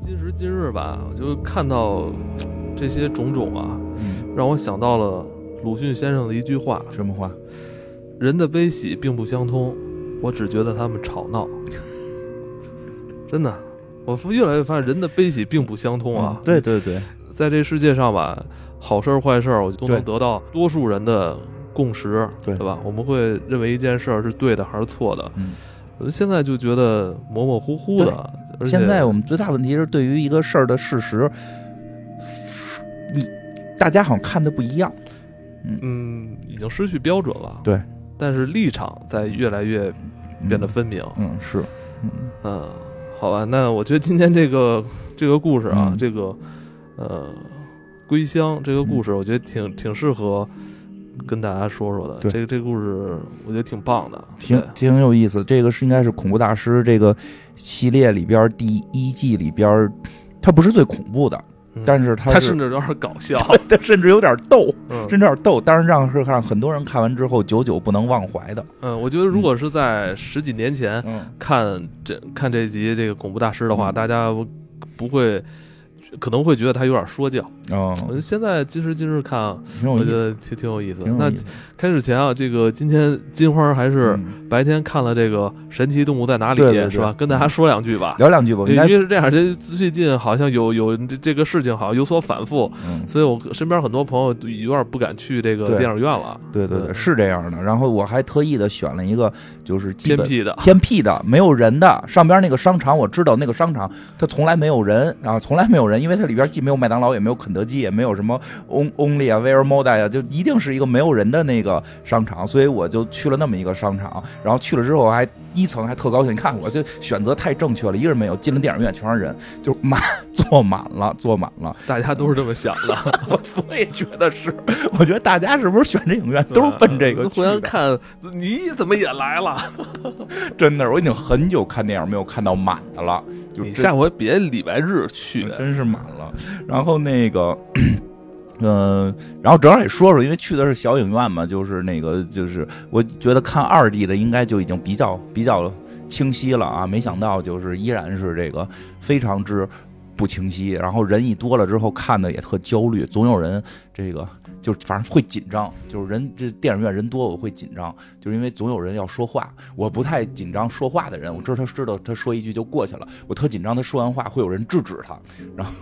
今时今日吧，我就看到这些种种啊，嗯，让我想到了鲁迅先生的一句话：什么话？人的悲喜并不相通，我只觉得他们吵闹。真的，我越来越发现人的悲喜并不相通啊嗯。对对对，在这世界上吧，好事儿坏事儿，我都能得到多数人的共识，对吧？我们会认为一件事儿是对的还是错的。嗯，我现在就觉得模模糊糊的。现在我们最大问题是对于一个事儿的事实，你大家好像看的不一样。嗯，已经失去标准了。对，但是立场在越来越变得分明。嗯，是，嗯嗯，好吧，那我觉得今天这个这个故事啊，嗯这个呃归乡这个故事，我觉得挺挺适合跟大家说说的。这个这个故事我觉得挺棒的，挺挺有意思。这个是应该是恐怖大师这个系列里边第一季里边，它不是最恐怖的，嗯但是它甚至有点搞笑。它甚至有点逗，嗯甚至有点逗，但是让是让很多人看完之后久久不能忘怀的。嗯，我觉得如果是在十几年前嗯，看这看这集这个恐怖大师的话，嗯大家不不会可能会觉得他有点说教。哦我觉，得现在今时今日看我觉得挺挺有意思的。那。开始前啊，这个今天金花还是嗯白天看了这个《神奇动物在哪里》是吧？跟大家说两句吧。聊两句吧，因为是这样，这最近好像有有这这个事情好像有所反复，嗯，所以我身边很多朋友都有点不敢去这个电影院了。对对对，是这样的。然后我还特意的选了一个就是偏僻的，偏僻的、没有人的，上边那个商场我知道，那个商场它从来没有人啊，从来没有人，因为它里边既没有麦当劳，也没有肯德基，也没有什么 On Only 啊、Where Moda 呀，就一定是一个没有人的那个商场，所以我就去了那么一个商场。然后去了之后还一层还特高兴，你看我这选择太正确了，一个人没有，进了电影院全是人，就满 坐满了，坐满了。大家都是这么想的，我我也觉得是，我觉得大家是不是选这影院都是奔这个互去的？相看，你怎么也来了？真的，我已经很久看电影没有看到满的了，就真你下回别礼拜日去。真是满了。然后那个，嗯、然后正好也说说，因为去的是小影院嘛，就是那个，就是我觉得看二 D 的应该就已经比较比较清晰了啊，没想到就是依然是这个非常之。不清晰，然后人一多了之后看的也特焦虑，总有人这个就反正会紧张，就是人这电影院人多我会紧张，就是因为总有人要说话，我不太紧张说话的人，我知道他知道他说一句就过去了，我特紧张他说完话会有人制止他，然后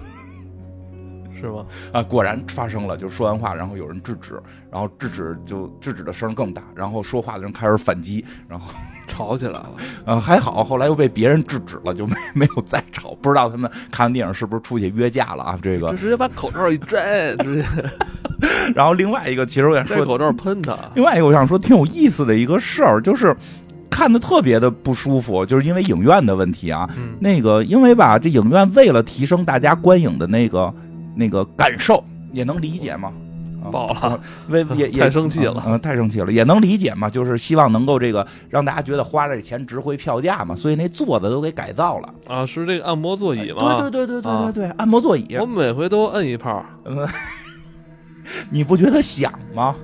是吗？啊，果然发生了，就说完话，然后有人制止，然后制止就制止的声更大，然后说话的人开始反击，然后 吵起来了。呃还好，后来又被别人制止了，就没 没有再吵，不知道他们看完电影是不是出去约架了啊？这个就，直接把口罩一摘，直接然后另外一个，其实我想说，摘口罩喷他。另外一个我想说挺有意思的一个事儿，就是看的特别的不舒服，就是因为影院的问题啊，嗯，那个因为吧，这影院为了提升大家观影的那个那个感受，也能理解吗。啊爆了，为 也也太生气了嗯、太生气了，也能理解嘛，就是希望能够这个让大家觉得花了这钱值回票价嘛，所以那座子都给改造了。啊，是这个按摩座椅吗？对对对对对啊对对，按摩座椅我，每回都摁一炮嗯，你不觉得响吗？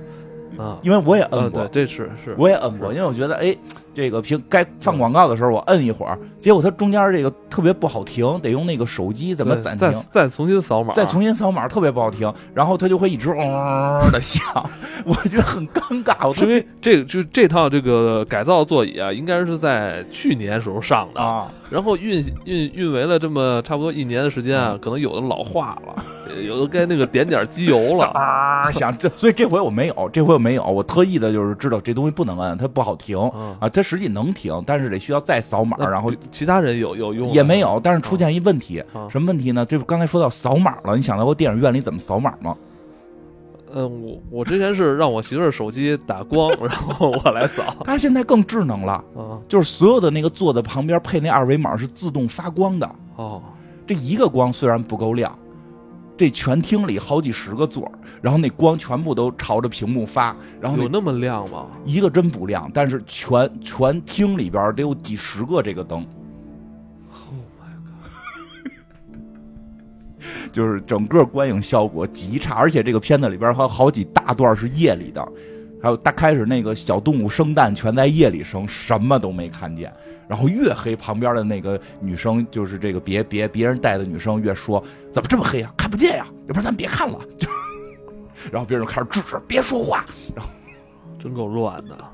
啊。因为我也摁嗯，过对，，这是是。我也摁过，因为我觉得哎，这个平该放广告的时候我摁一会儿，结果它中间这个特别不好停，得用那个手机怎么对暂停再。再重新扫码，再重新扫码特别不好停，然后它就会一直嗡的响，我觉得很尴尬。我特是因为这个就这套这个改造座椅啊，应该是在去年时候上的，啊，然后运运运维了这么差不多一年的时间嗯啊，可能有的老化了，有的该那个点点机油了。啊，想这，所以这回我没有，这回我没有，我特意的就是知道这东西不能摁，它不好停啊，啊，它实际能停，但是得需要再扫码，然后其他人有有用也没有，但是出现一问题，啊什么问题呢？这不刚才说到扫码了，你想到过电影院里怎么扫码吗？嗯，我我之前是让我媳妇儿手机打光，然后我来扫 它现在更智能了，啊。就是所有的那个座子旁边配那二维码是自动发光的，哦，这一个光虽然不够亮。这全厅里好几十个座儿，然后那光全部都朝着屏幕发，然后那有那么亮吗？一个真不亮，但是全全厅里边得有几十个这个灯，Oh my god！就是整个观影效果极差，而且这个片子里边还有好几大段是夜里的，还有大开始那个小动物生蛋全在夜里生，什么都没看见。然后越黑，旁边的那个女生就是这个别别别人带的女生越说怎么这么黑啊，看不见呀，要不然咱别看了。然后别人就开始制止，别说话。然后真够乱的。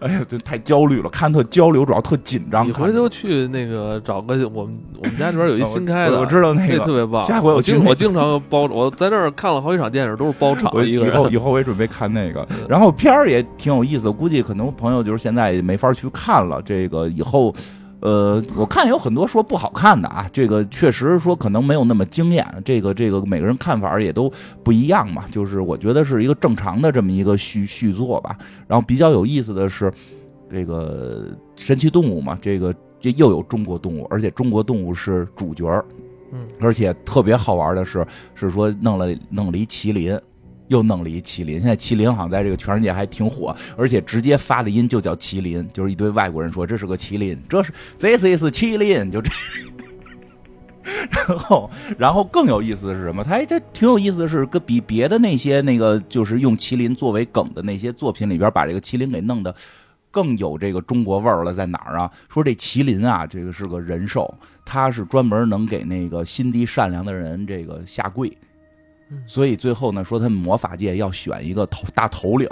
哎呀，这太焦虑了，看特焦虑，主要特紧张。你回头去那个找个我们我们家这边有一 新开的，我知道那个特别棒。下回我经我经常包，我在那儿看了好几场电影，都是包场。以后以后我也准备看那个，然后片儿也挺有意思，估计可能朋友就是现在也没法去看了。这个以后。呃，我看有很多说不好看的啊，这个确实说可能没有那么惊艳，这个这个每个人看法也都不一样嘛。就是我觉得是一个正常的这么一个续续作吧。然后比较有意思的是，这个神奇动物嘛，这个这又有中国动物，而且中国动物是主角嗯，而且特别好玩的是，是说弄了弄了一麒麟。又弄了一麒麟，现在麒麟好像在这个全世界还挺火，而且直接发的音就叫麒麟，就是一堆外国人说这是个麒麟，这是 this is 麒麟，就这。然后，然后更有意思的是什么？他他挺有意思的是，跟比别的那些那个就是用麒麟作为梗的那些作品里边，把这个麒麟给弄得更有这个中国味儿了。在哪儿啊？说这麒麟啊，这个是个人兽，它是专门能给那个心地善良的人这个下跪。所以最后呢，说他们魔法界要选一个头大头领，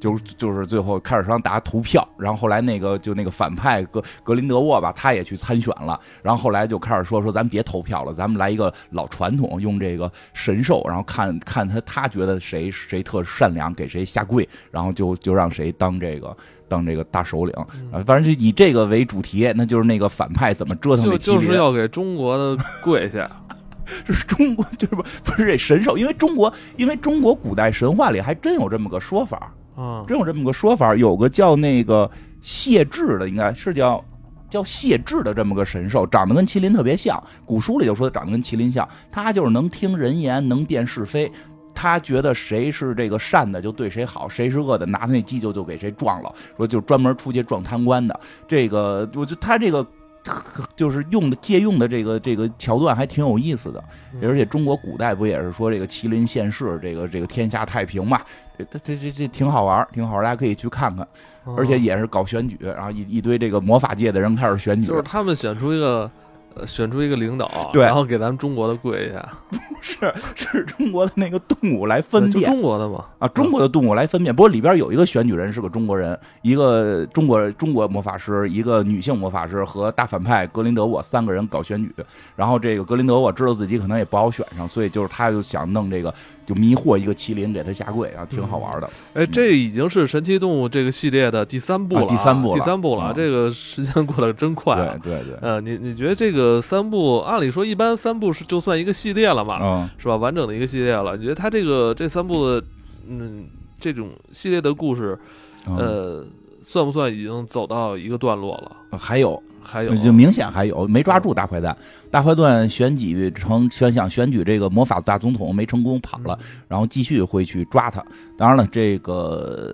就是就是最后开始让大家投票，然后后来那个就那个反派格格林德沃吧，他也去参选了，然后后来就开始说说咱别投票了，咱们来一个老传统，用这个神兽，然后看看他他觉得谁谁特善良，给谁下跪，然后就就让谁当这个当这个大首领，啊，反正就以这个为主题，那就是那个反派怎么折腾就就是要给中国的跪下。这是中国，就是不不是这神兽，因为中国，因为中国古代神话里还真有这么个说法啊，真有这么个说法，有个叫那个谢志的，应该是叫叫谢志的这么个神兽，长得跟麒麟特别像，古书里就说长得跟麒麟像，他就是能听人言，能辨是非，他觉得谁是这个善的就对谁好，谁是恶的拿他那犄角就给谁撞了，说就专门出去撞贪官的，这个我就他这个。就是用的借用的这个这个桥段还挺有意思的，而且中国古代不也是说这个麒麟现世，这个这个天下太平嘛？这这这这挺好玩，挺好玩，大家可以去看看。而且也是搞选举，然后一一堆这个魔法界的人开始选举，就是他们选出一个。选出一个领导，对，然后给咱们中国的跪一下，不 是是中国的那个动物来分辨，中国的嘛啊，中国的动物来分辨。不过里边有一个选举人是个中国人，一个中国中国魔法师，一个女性魔法师和大反派格林德沃三个人搞选举。然后这个格林德沃知道自己可能也不好选上，所以就是他就想弄这个。就迷惑一个麒麟给他下跪啊，挺好玩的。哎，这已经是神奇动物这个系列的第三部了，第三部，第三部了。这个时间过得真快。对对对。呃，你你觉得这个三部，按理说一般三部是就算一个系列了嘛？嗯，是吧？完整的一个系列了。你觉得他这个这三部的，嗯，这种系列的故事，呃，算不算已经走到一个段落了？还有。还有，就明显还有没抓住大坏蛋，大坏蛋选举成选想选举这个魔法大总统没成功跑了，然后继续会去抓他。当然了，这个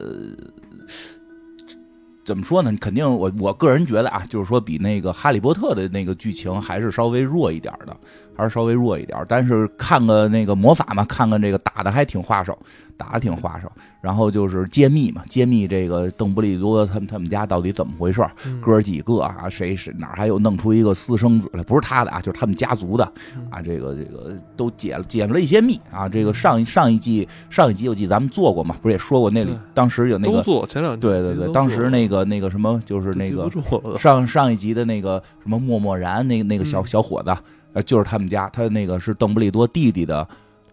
怎么说呢？肯定我我个人觉得啊，就是说比那个哈利波特的那个剧情还是稍微弱一点的，还是稍微弱一点。但是看个那个魔法嘛，看看这个打的还挺花哨。打的挺花哨，然后就是揭秘嘛，揭秘这个邓布利多他们他们家到底怎么回事哥几个啊，谁是哪还有弄出一个私生子来，不是他的啊，就是他们家族的啊，这个这个都解了解了一些密啊。这个上一上一季上一集我记咱们做过嘛，不是也说过那里当时有那个做前两对对对，当时那个那个什么就是那个上上一集的那个什么默默然那那个小小伙子呃就是他们家，他那个是邓布利多弟弟的。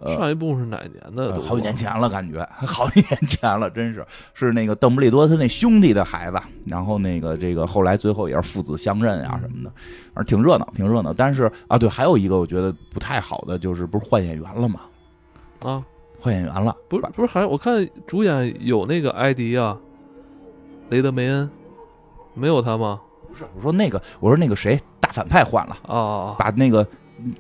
上一部是哪年的？好几年前了，感觉 好几年前了，真是是那个邓布利多他那兄弟的孩子，然后那个这个后来最后也是父子相认啊什么的，反正挺热闹，挺热闹。但是啊，对，还有一个我觉得不太好的就是不是换演员了吗？啊，换演员了，不是不是还我看主演有那个艾迪啊，雷德梅恩，没有他吗？不是，我说那个，我说那个谁大反派换了啊，把那个。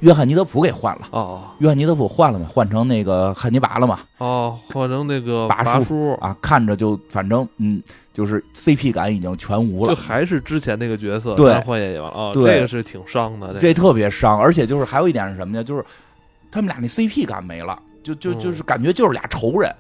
约翰尼德普给换了哦，约翰尼德普换了嘛，换成那个汉尼拔了嘛？哦，换成那个拔叔啊，看着就反正嗯，就是 CP 感已经全无了，就还是之前那个角色，对，换演员啊，这个是挺伤的，这特别伤，而且就是还有一点是什么呢？就是他们俩那 CP 感没了，就就就是感觉就是俩仇人，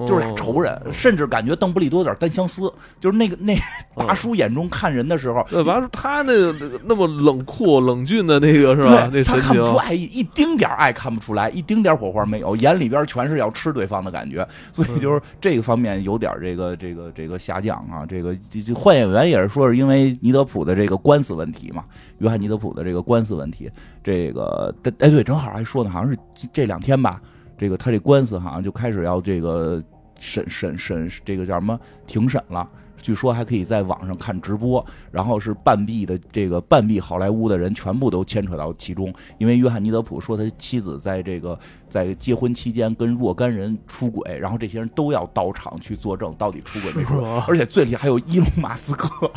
就是俩仇人，甚至感觉邓布利多有点单相思，就是那个那大叔眼中看人的时候，对，完了他那个那么冷酷冷峻的那个是吧？那他看不出爱意，一丁点爱看不出来，一丁点火花没有，眼里边全是要吃对方的感觉，所以就是这个方面有点这个这个这个下降啊。这个这换演员也是说是因为尼德普的这个官司问题嘛，约翰尼德普的这个官司问题，这个哎对，正好还说呢，好像是这两天吧。这个他这官司好像就开始要这个审审审，这个叫什么庭审了。据说还可以在网上看直播，然后是半壁的这个半壁好莱坞的人全部都牵扯到其中。因为约翰尼德普说他妻子在这个在结婚期间跟若干人出轨，然后这些人都要到场去作证到底出轨没出轨。而且最里还有伊隆马斯克，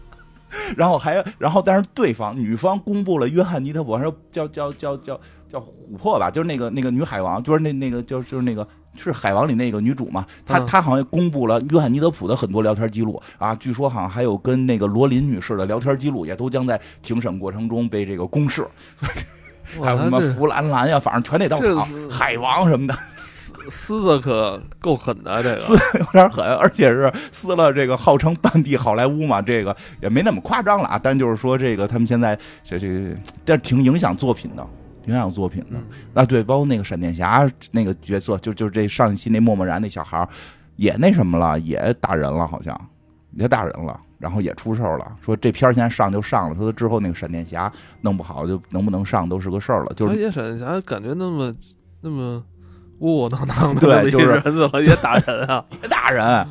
然后还然后但是对方女方公布了约翰尼德普说叫叫叫叫。叫琥珀吧，就是那个那个女海王，就是那那个就是就是那个是海王里那个女主嘛。她她好像公布了约翰尼德普的很多聊天记录啊，据说好像还有跟那个罗琳女士的聊天记录，也都将在庭审过程中被这个公示。还有什么弗兰兰呀，反正全得到场。海王什么的，撕撕的可够狠的，这个撕有点狠，而且是撕了这个号称半壁好莱坞嘛，这个也没那么夸张了啊。但就是说这个他们现在这这个，但挺影响作品的。挺有作品的啊，对，包括那个闪电侠那个角色，就就这上一期那默默然那小孩也那什么了，也打人了，好像也打人了，然后也出事儿了。说这片儿现在上就上了，说之后那个闪电侠弄不好就能不能上都是个事儿了。就是闪电侠感觉那么那么窝窝囊囊的，对，就是怎么也打人啊，也打人。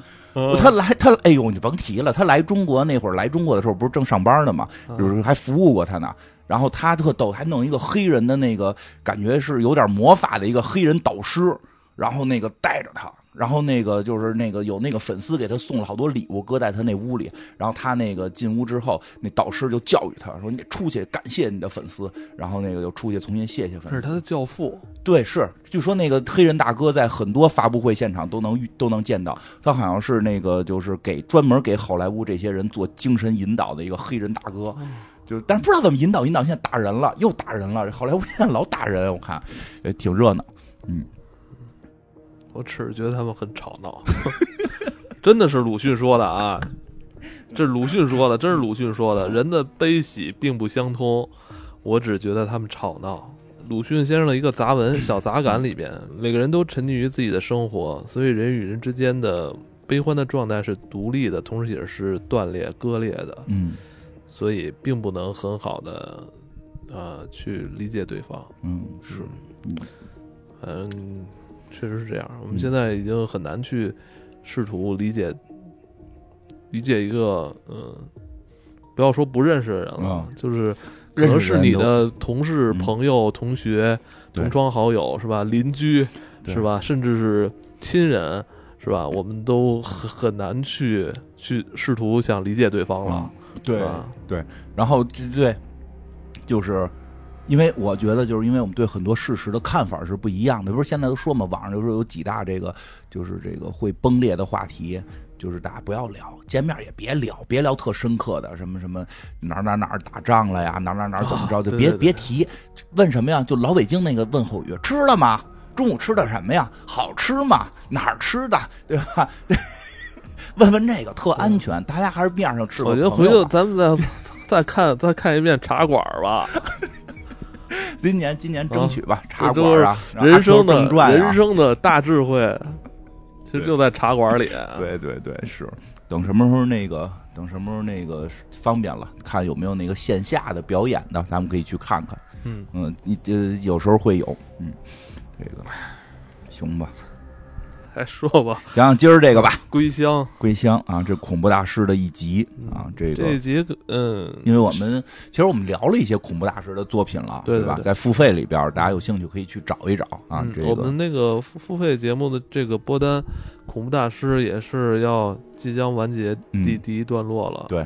他来他哎呦，你甭提了，他来中国那会儿来中国的时候不是正上班呢嘛，就是还服务过他呢。然后他特逗，还弄一个黑人的那个感觉是有点魔法的一个黑人导师，然后那个带着他，然后那个就是那个有那个粉丝给他送了好多礼物，搁在他那屋里。然后他那个进屋之后，那导师就教育他说：“你出去感谢你的粉丝。”然后那个又出去重新谢谢粉丝。是他的教父。对，是据说那个黑人大哥在很多发布会现场都能遇都能见到他，好像是那个就是给专门给好莱坞这些人做精神引导的一个黑人大哥。就是，但是不知道怎么引导，引导现在打人了，又打人了。好莱坞现在老打人，我看，也挺热闹。嗯，我只是觉得他们很吵闹，真的是鲁迅说的啊，这是鲁迅说的，真是鲁迅说的。人的悲喜并不相通，我只觉得他们吵闹。鲁迅先生的一个杂文《小杂感》里边，每个人都沉溺于自己的生活，所以人与人之间的悲欢的状态是独立的，同时也是断裂、割裂的。嗯。所以并不能很好的，呃，去理解对方。嗯，是，嗯，确实是这样。我们现在已经很难去试图理解，理解一个，嗯，不要说不认识的人了，就是可能是你的同事、朋友、同学、同窗好友，是吧？邻居，是吧？甚至是亲人，是吧？我们都很很难去去试图想理解对方了。对对，然后对对，就是因为我觉得，就是因为我们对很多事实的看法是不一样的。不是现在都说嘛，网上就说有几大这个，就是这个会崩裂的话题，就是大家不要聊，见面也别聊，别聊特深刻的，什么什么哪哪哪打仗了呀，哪哪哪怎么着，就别别提。问什么呀？就老北京那个问候语，吃了吗？中午吃的什么呀？好吃吗？哪儿吃的？对吧？问问这个特安全，大家还是面上吃。我觉得回头咱们再再看再看一遍茶馆吧。今年今年争取吧，茶馆啊，人生的人生的大智慧，其实就在茶馆里。对对对，是。等什么时候那个，等什么时候那个方便了，看有没有那个线下的表演的，咱们可以去看看。嗯嗯，你这有时候会有，嗯，这个行吧。还说吧，讲讲今儿这个吧，《归乡》。归乡啊，这恐怖大师的一集啊，这个这一集，嗯，因为我们其实我们聊了一些恐怖大师的作品了，对吧？在付费里边，大家有兴趣可以去找一找啊。这个我们那个付付费节目的这个播单，恐怖大师也是要即将完结第第一段落了，对，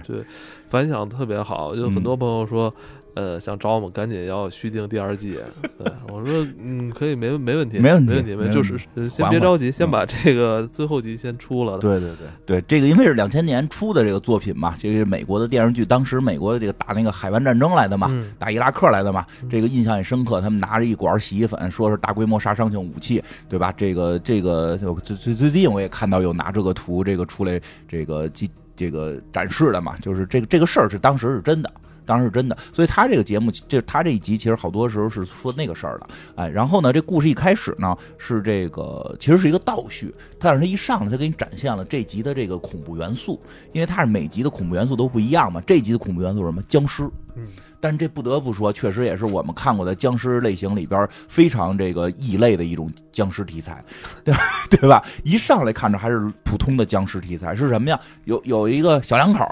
反响特别好，有很多朋友说。呃，想找我们赶紧要续订第二季。对，我说嗯，可以，没没问题，没问题没问题，没问题就是呃先别着急，先把这个最后集先出了。对对对对，这个因为是两千年出的这个作品嘛，这个是美国的电视剧，当时美国这个打那个海湾战争来的嘛，嗯打伊拉克来的嘛，这个印象也深刻。他们拿着一管洗衣粉，说是大规模杀伤性武器，对吧？这个这个，就最最最近我也看到有拿这个图，这个出来这个记这个展示的嘛，就是这个这个事儿是当时是真的。当然是真的，所以他这个节目，就是他这一集，其实好多时候是说那个事儿的，哎，然后呢，这故事一开始呢是这个，其实是一个倒叙，但是他一上来他给你展现了这集的这个恐怖元素，因为他是每集的恐怖元素都不一样嘛，这集的恐怖元素是什么？僵尸，嗯，但这不得不说，确实也是我们看过的僵尸类型里边非常这个异类的一种僵尸题材，对吧？对吧？一上来看着还是普通的僵尸题材，是什么呀？有有一个小两口，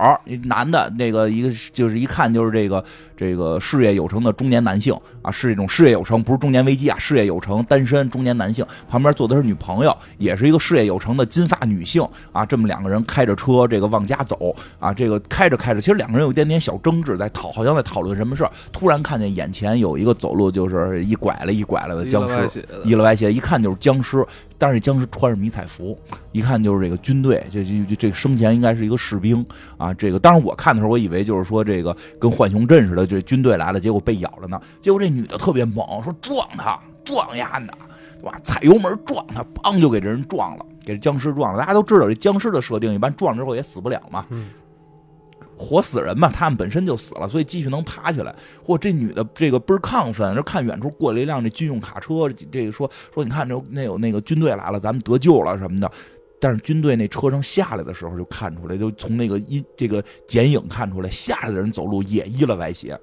男的，那个一个就是一看就是这个这个事业有成的中年男性啊，是一种事业有成，不是中年危机啊，事业有成，单身中年男性，旁边坐的是女朋友，也是一个事业有成的金发女性啊，这么两个人开着车这个往家走啊，这个开着开着，其实两个人有一点点小争执，在讨好像在讨论什么事儿，突然看见眼前有一个走路就是一拐了一拐了的僵尸，尸一了歪斜，一看就是僵尸，但是这僵尸穿着迷彩服，一看就是这个军队，这这这这生前应该是一个士兵啊。这个当时我看的时候，我以为就是说这个跟浣熊镇似的，这军队来了，结果被咬了呢。结果这女的特别猛，说撞他，撞丫的，对吧？踩油门撞他，砰就给这人撞了，给这僵尸撞了。大家都知道这僵尸的设定，一般撞了之后也死不了嘛。活死人嘛，他们本身就死了，所以继续能爬起来。嚯，这女的这个倍儿亢奋，就看远处过来一辆这军用卡车，这个说说你看这那有那个军队来了，咱们得救了什么的。但是军队那车上下来的时候就看出来，就从那个一这个剪影看出来，下来的人走路也依了歪斜。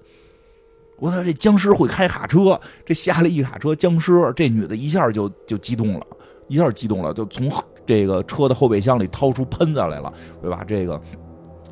我操，这僵尸会开卡车，这下来一卡车僵尸，这女的一下就就激动了，一下激动了，就从这个车的后备箱里掏出喷子来了，对吧？这个。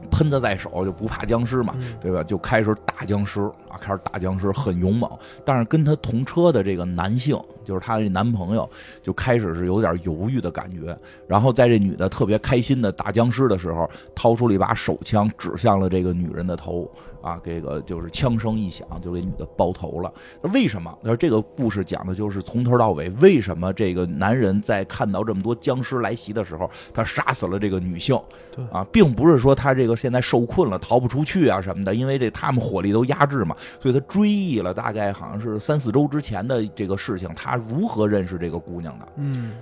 喷子在手就不怕僵尸嘛，嗯对吧？就开始打僵尸啊，开始打僵尸，很勇猛。但是跟他同车的这个男性，就是他这男朋友，就开始是有点犹豫的感觉。然后在这女的特别开心的打僵尸的时候，掏出了一把手枪，指向了这个女人的头啊，这个就是枪声一响，就给女的爆头了。那为什么？那这个故事讲的就是从头到尾，为什么这个男人在看到这么多僵尸来袭的时候，他杀死了这个女性？对啊，并不是说他这个现在受困了，逃不出去啊什么的，因为这他们火力都压制嘛，所以他追忆了大概好像是三四周之前的这个事情，他如何认识这个姑娘的？嗯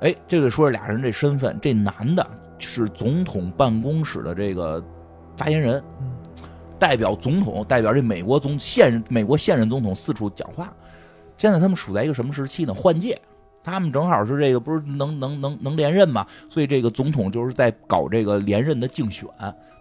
哎，这个说这俩人这身份，这男的是总统办公室的这个发言人，嗯代表总统，代表这美国总现任美国现任总统四处讲话。现在他们处在一个什么时期呢？换届，他们正好是这个不是能能能能连任嘛，所以这个总统就是在搞这个连任的竞选，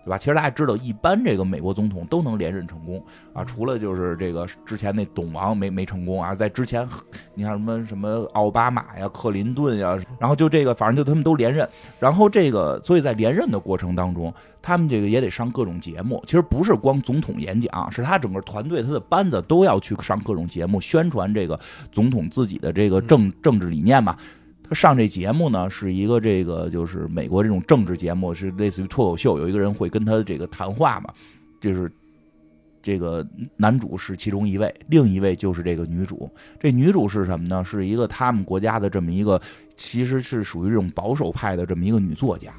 对吧？其实大家知道，一般这个美国总统都能连任成功啊，除了就是这个之前那董王没没成功啊，在之前你看什么什么奥巴马呀、克林顿呀，然后就这个反正就他们都连任，然后这个所以在连任的过程当中，他们这个也得上各种节目，其实不是光总统演讲，是他整个团队他的班子都要去上各种节目，宣传这个总统自己的这个政政治理念嘛。他上这节目呢，是一个这个就是美国这种政治节目，是类似于脱口秀，有一个人会跟他这个谈话嘛，就是这个男主是其中一位，另一位就是这个女主。这女主是什么呢？是一个他们国家的这么一个，其实是属于这种保守派的这么一个女作家。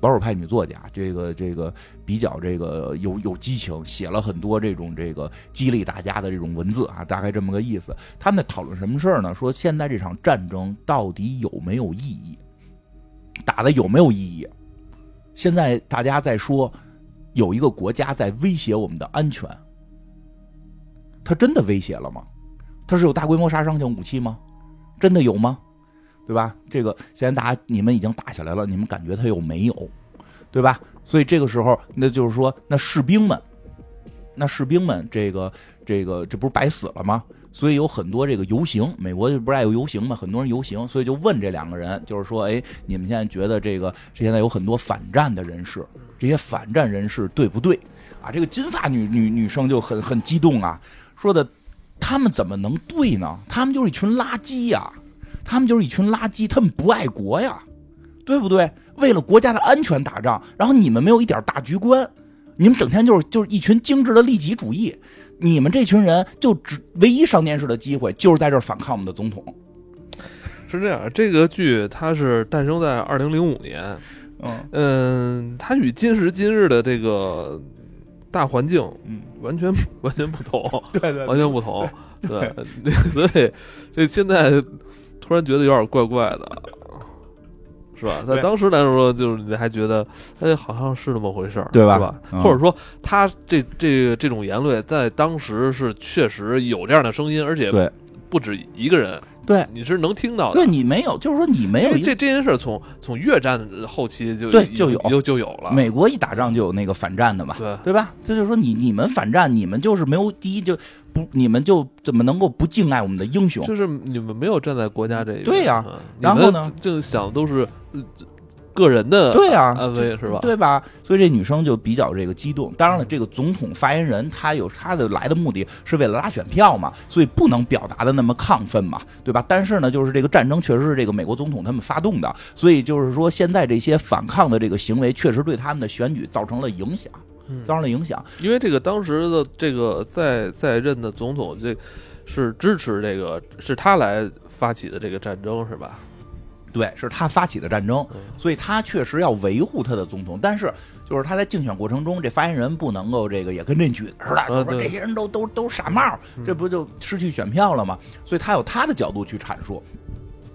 保守派女作家，这个这个比较这个有有激情，写了很多这种这个激励大家的这种文字啊，大概这么个意思。他们在讨论什么事儿呢？说现在这场战争到底有没有意义？打的有没有意义？现在大家在说有一个国家在威胁我们的安全，他真的威胁了吗？他是有大规模杀伤性武器吗？真的有吗？对吧？这个现在大家你们已经打下来了，你们感觉他有没有？对吧？所以这个时候，那就是说，那士兵们，那士兵们，这个这个，这不是白死了吗？所以有很多这个游行，美国不是爱游行吗？很多人游行，所以就问这两个人，就是说，哎，你们现在觉得这个现在有很多反战的人士，这些反战人士对不对？啊，这个金发女女女生就很很激动啊，说的他们怎么能对呢？他们就是一群垃圾呀、他们就是一群垃圾，他们不爱国呀，对不对？为了国家的安全打仗，然后你们没有一点大局观，你们整天就是就是一群精致的利己主义。你们这群人就只唯一上电视的机会就是在这儿反抗我们的总统。是这样，这个剧它是诞生在二零零五年，嗯嗯，它与今时今日的这个大环境嗯，完全完全不同，对对完全不同。对，所以所以现在突然觉得有点怪怪的，是吧？在当时来说，就是你还觉得，哎，好像是那么回事儿，对吧是吧？嗯或者说，他这这这种言论在当时是确实有这样的声音，而且对不止一个人，对。你是能听到的。对，。你没有，就是说你没有这这件事儿从从越战后期就对就有。就就有了，美国一打仗就有那个反战的嘛，对。对吧？这就是说你你们反战，你们就是没有第一就不，你们就怎么能够不敬爱我们的英雄？就是你们没有站在国家这一边，对呀嗯。然后呢，就想都是呃个人的对啊是吧？对吧？所以这女生就比较这个激动。当然了，这个总统发言人他有他的来的目的是为了拉选票嘛，所以不能表达的那么亢奋嘛，对吧？但是呢，就是这个战争确实是这个美国总统他们发动的，所以就是说现在这些反抗的这个行为确实对他们的选举造成了影响，嗯造成了影响。因为这个当时的这个在在任的总统，这是支持这个是他来发起的这个战争是吧？对，是他发起的战争，嗯所以他确实要维护他的总统。但是，就是他在竞选过程中，这发言人不能够这个也跟这女的似的，就说这些人都都都傻帽，嗯这不就失去选票了吗？所以他有他的角度去阐述。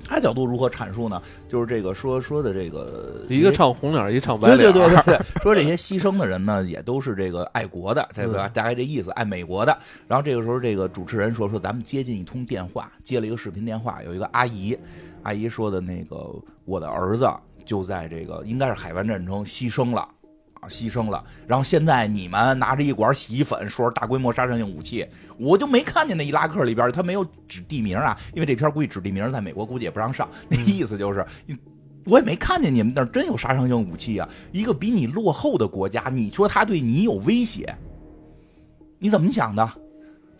他角度如何阐述呢？就是这个说说的这个一个唱红脸儿，一唱白脸儿，对对对对，说这些牺牲的人呢，也都是这个爱国的，对吧？嗯大概这意思，爱美国的。然后这个时候，这个主持人说说，咱们接进一通电话，接了一个视频电话，有一个阿姨，阿姨说的那个，我的儿子就在这个应该是海湾战争牺牲了。啊，牺牲了。然后现在你们拿着一管洗衣粉，说是大规模杀伤性武器，我就没看见那伊拉克里边，他没有指地名啊，因为这片估计指地名在美国估计也不让上。那意思就是，我也没看见你们那儿真有杀伤性武器啊！一个比你落后的国家，你说他对你有威胁，你怎么想的？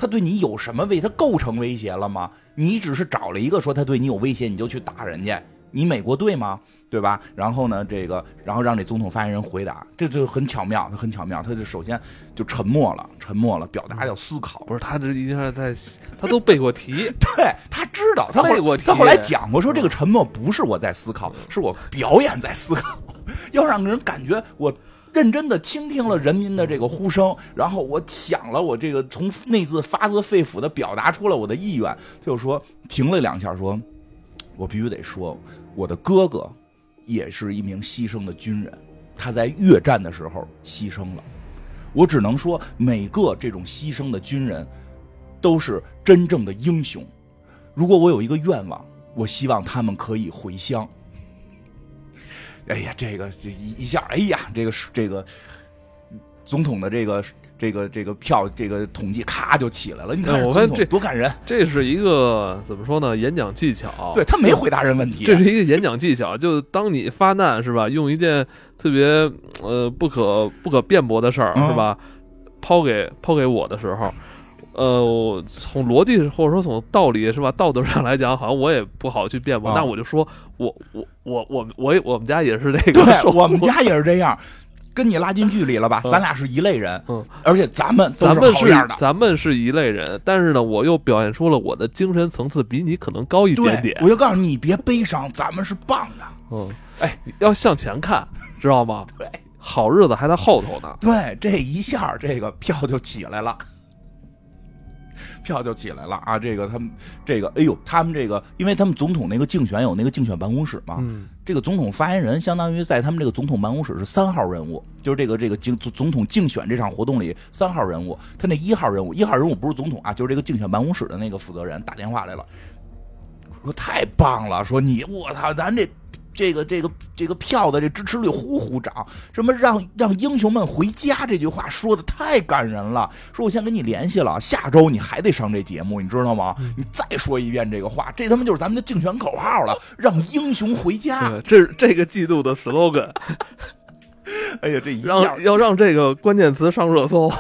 他对你有什么威？他构成威胁了吗？你只是找了一个说他对你有威胁，你就去打人家，你美国对吗？对吧？然后呢，这个，然后让这总统发言人回答，这就很巧妙，他很巧妙，他就首先就沉默了，沉默了，表达要思考。不是他这一下在，他都背过题，对他知道，他背过题他后来讲过说，这个沉默不是我在思考，是我表演在思考，要让人感觉我认真的倾听了人民的这个呼声，然后我想了，我这个从内自发自肺腑的表达出了我的意愿，就说停了两下，说，我必须得说，我的哥哥也是一名牺牲的军人，他在越战的时候牺牲了。我只能说，每个这种牺牲的军人都是真正的英雄。如果我有一个愿望，我希望他们可以回乡。哎呀，这个这一一下，哎呀，这个是这个总统的这个这个这个票这个统计咔就起来了。你看我发现这多感人，这是一个怎么说呢？演讲技巧。对他没回答人问题，这是一个演讲技巧，就当你发难是吧？用一件特别呃不可不可辩驳的事儿嗯是吧？抛给抛给我的时候，呃，我从逻辑或者说从道理是吧？道德上来讲，好像我也不好去辩驳。啊那我就说我我我我我我们家也是这个对我们家也是这样。跟你拉近距离了吧？嗯咱俩是一类人，嗯而且咱们都咱们是好样的。咱们是一类人，但是呢，我又表现出了我的精神层次比你可能高一点点，。我就告诉你，你别悲伤，咱们是棒的。嗯，哎，要向前看，知道吗？对好日子还在后头呢。对，这一下这个票就起来了，票就起来了啊！这个他们这个，哎呦，他们这个，因为他们总统那个竞选有那个竞选办公室嘛，嗯这个总统发言人相当于在他们这个总统办公室是三号人物，就是这个这个竞总总统竞选这场活动里三号人物。他那一号人物，一号人物不是总统啊，就是这个竞选办公室的那个负责人打电话来了，说太棒了，说你我操，咱这。这个这个这个票的这支持率呼呼涨，什么让让英雄们回家这句话说的太感人了。说我先跟你联系了，下周你还得上这节目，你知道吗？你再说一遍这个话，这他妈就是咱们的竞选口号了，让英雄回家。对，这是这个季度的 slogan，哎呀，这一下让要让这个关键词上热搜。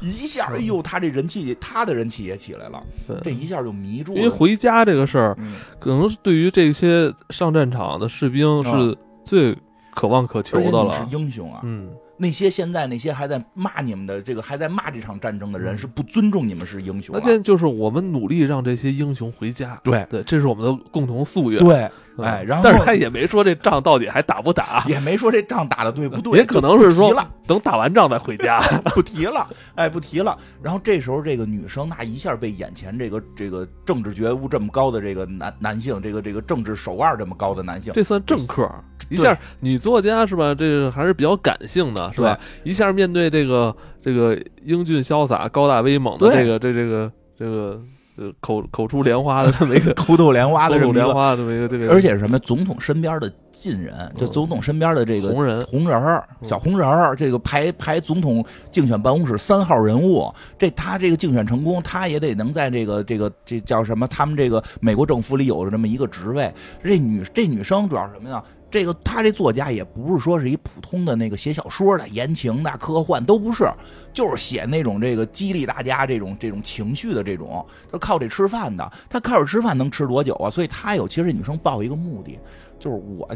一下，哎呦，他这人气，他的人气也起来了，对这一下就迷住了。因为回家这个事儿，嗯，可能是对于这些上战场的士兵是最渴望可求的了。是英雄啊，嗯，那些现在那些还在骂你们的这个还在骂这场战争的人是不尊重你们是英雄了。那这就是我们努力让这些英雄回家。对对，这是我们的共同夙愿。对，嗯哎，然后但是他也没说这仗到底还打不打，也没说这仗打的对不对，也可能是说等打完仗再回家。不提了，哎，不提了。然后这时候这个女生那一下被眼前这个这个政治觉悟这么高的这个男男性，这个这个政治手腕这么高的男性，这算政客，一下女作家是吧？这个还是比较感性的，是吧？一下面对这个这个英俊潇洒、高大威猛的对这个这这个这个呃口口出莲花的这么一个 口吐莲花的么这么一个这个，而且是什么？总统身边的近人，就嗯总统身边的这个红人红人儿、嗯小红人儿，这个排排总统竞选办公室三号人物，这他这个竞选成功，他也得能在这个这个这叫什么？他们这个美国政府里有着这么一个职位。这女这女生主要是什么呀？这个他这作家也不是说是一普通的那个写小说的言情的科幻都不是，就是写那种这个激励大家这种这种情绪的这种，他靠这吃饭的。他靠着吃饭能吃多久啊？所以他有其实女生抱一个目的，就是我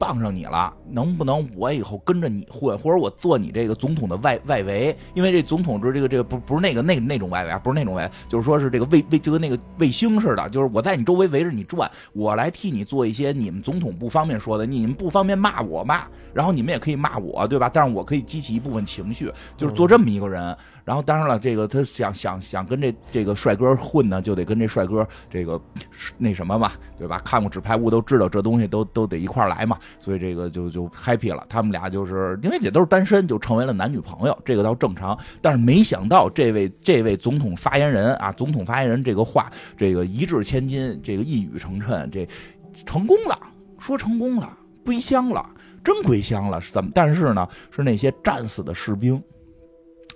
傍上你了，能不能我以后跟着你混，或者我做你这个总统的外外围？因为这总统就是这个这个不不是那个那那种外围啊，不是那种外围，就是说是这个卫卫就跟那个卫星似的，就是我在你周围围着你转，我来替你做一些你们总统不方便说的，你们不方便骂我骂，然后你们也可以骂我，对吧？但是我可以激起一部分情绪，就是做这么一个人。然后当然了，这个他想想想跟这这个帅哥混呢，就得跟这帅哥这个那什么嘛，对吧？看过纸牌屋都知道这东西都都得一块儿来嘛，所以这个就就 happy 了。他们俩就是因为也都是单身，就成为了男女朋友，这个倒正常。但是没想到这位这位总统发言人啊，总统发言人这个话，这个一掷千金，这个一语成谶，这成功了，说成功了，归乡了，真归乡了。怎么？但是呢，是那些战死的士兵。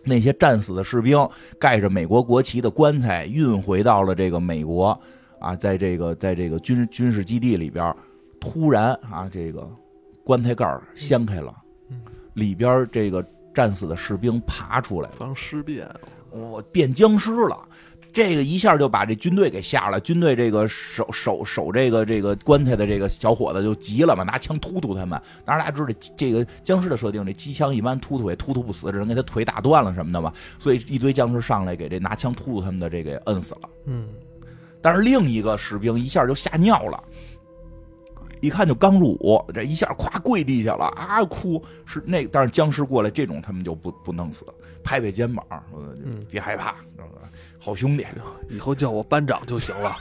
那些战死的士兵盖着美国国旗的棺材运回到了这个美国，啊，在这个在这个军军事基地里边，突然啊，这个棺材盖儿掀开了，里边这个战死的士兵爬出来了，防尸变，我变僵尸了。这个一下就把这军队给吓了，军队这个守守守这个这个棺材的这个小伙子就急了嘛，拿枪突突他们。当然大家知道这这个僵尸的设定，这机枪一般突突也突突不死，只能给他腿打断了什么的嘛。所以一堆僵尸上来给这拿枪突突他们的这给摁死了。嗯，但是另一个士兵一下就吓尿了，一看就刚入伍，这一下咵跪地下了啊，哭是那，但是僵尸过来这种他们就不不弄死，拍拍肩膀别害怕，好兄弟。以后叫我班长就行了。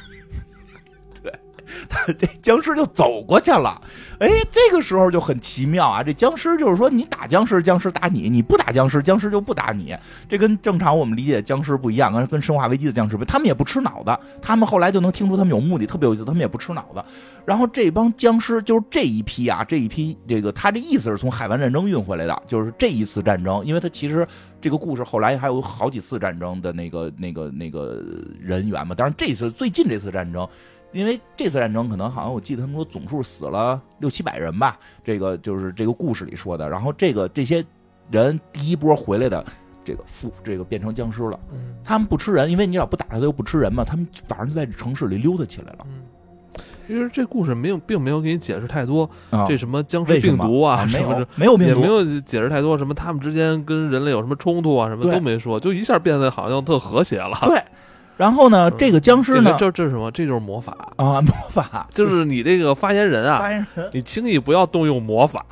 这僵尸就走过去了。哎，这个时候就很奇妙啊！这僵尸就是说，你打僵尸，僵尸打你；你不打僵尸，僵尸就不打你。这跟正常我们理解僵尸不一样，跟跟生化危机的僵尸不，他们也不吃脑子。他们后来就能听出他们有目的，特别有意思。他们也不吃脑子。然后这帮僵尸就是这一批啊，这一批这个他这意思是从海湾战争运回来的，就是这一次战争，因为他其实这个故事后来还有好几次战争的那个那个那个人员嘛。当然这次最近这次战争。因为这次战争可能好像我记得他们说总数死了六七百人吧，这个就是这个故事里说的。然后这个这些人第一波回来的这个复这个变成僵尸了，嗯他们不吃人，因为你老不打他他又不吃人嘛，他们反正就在城市里溜达起来了嗯，其实这故事没有，并没有给你解释太多啊。这什么僵尸病毒啊，没什么有没有病毒，也没有解释太多，什么他们之间跟人类有什么冲突啊，什么都没说，就一下变得好像特和谐了。对。然后呢，嗯这个僵尸呢这这是什么？这就是魔法，啊，魔法就是你这个发言人啊，发言人，你轻易不要动用魔法。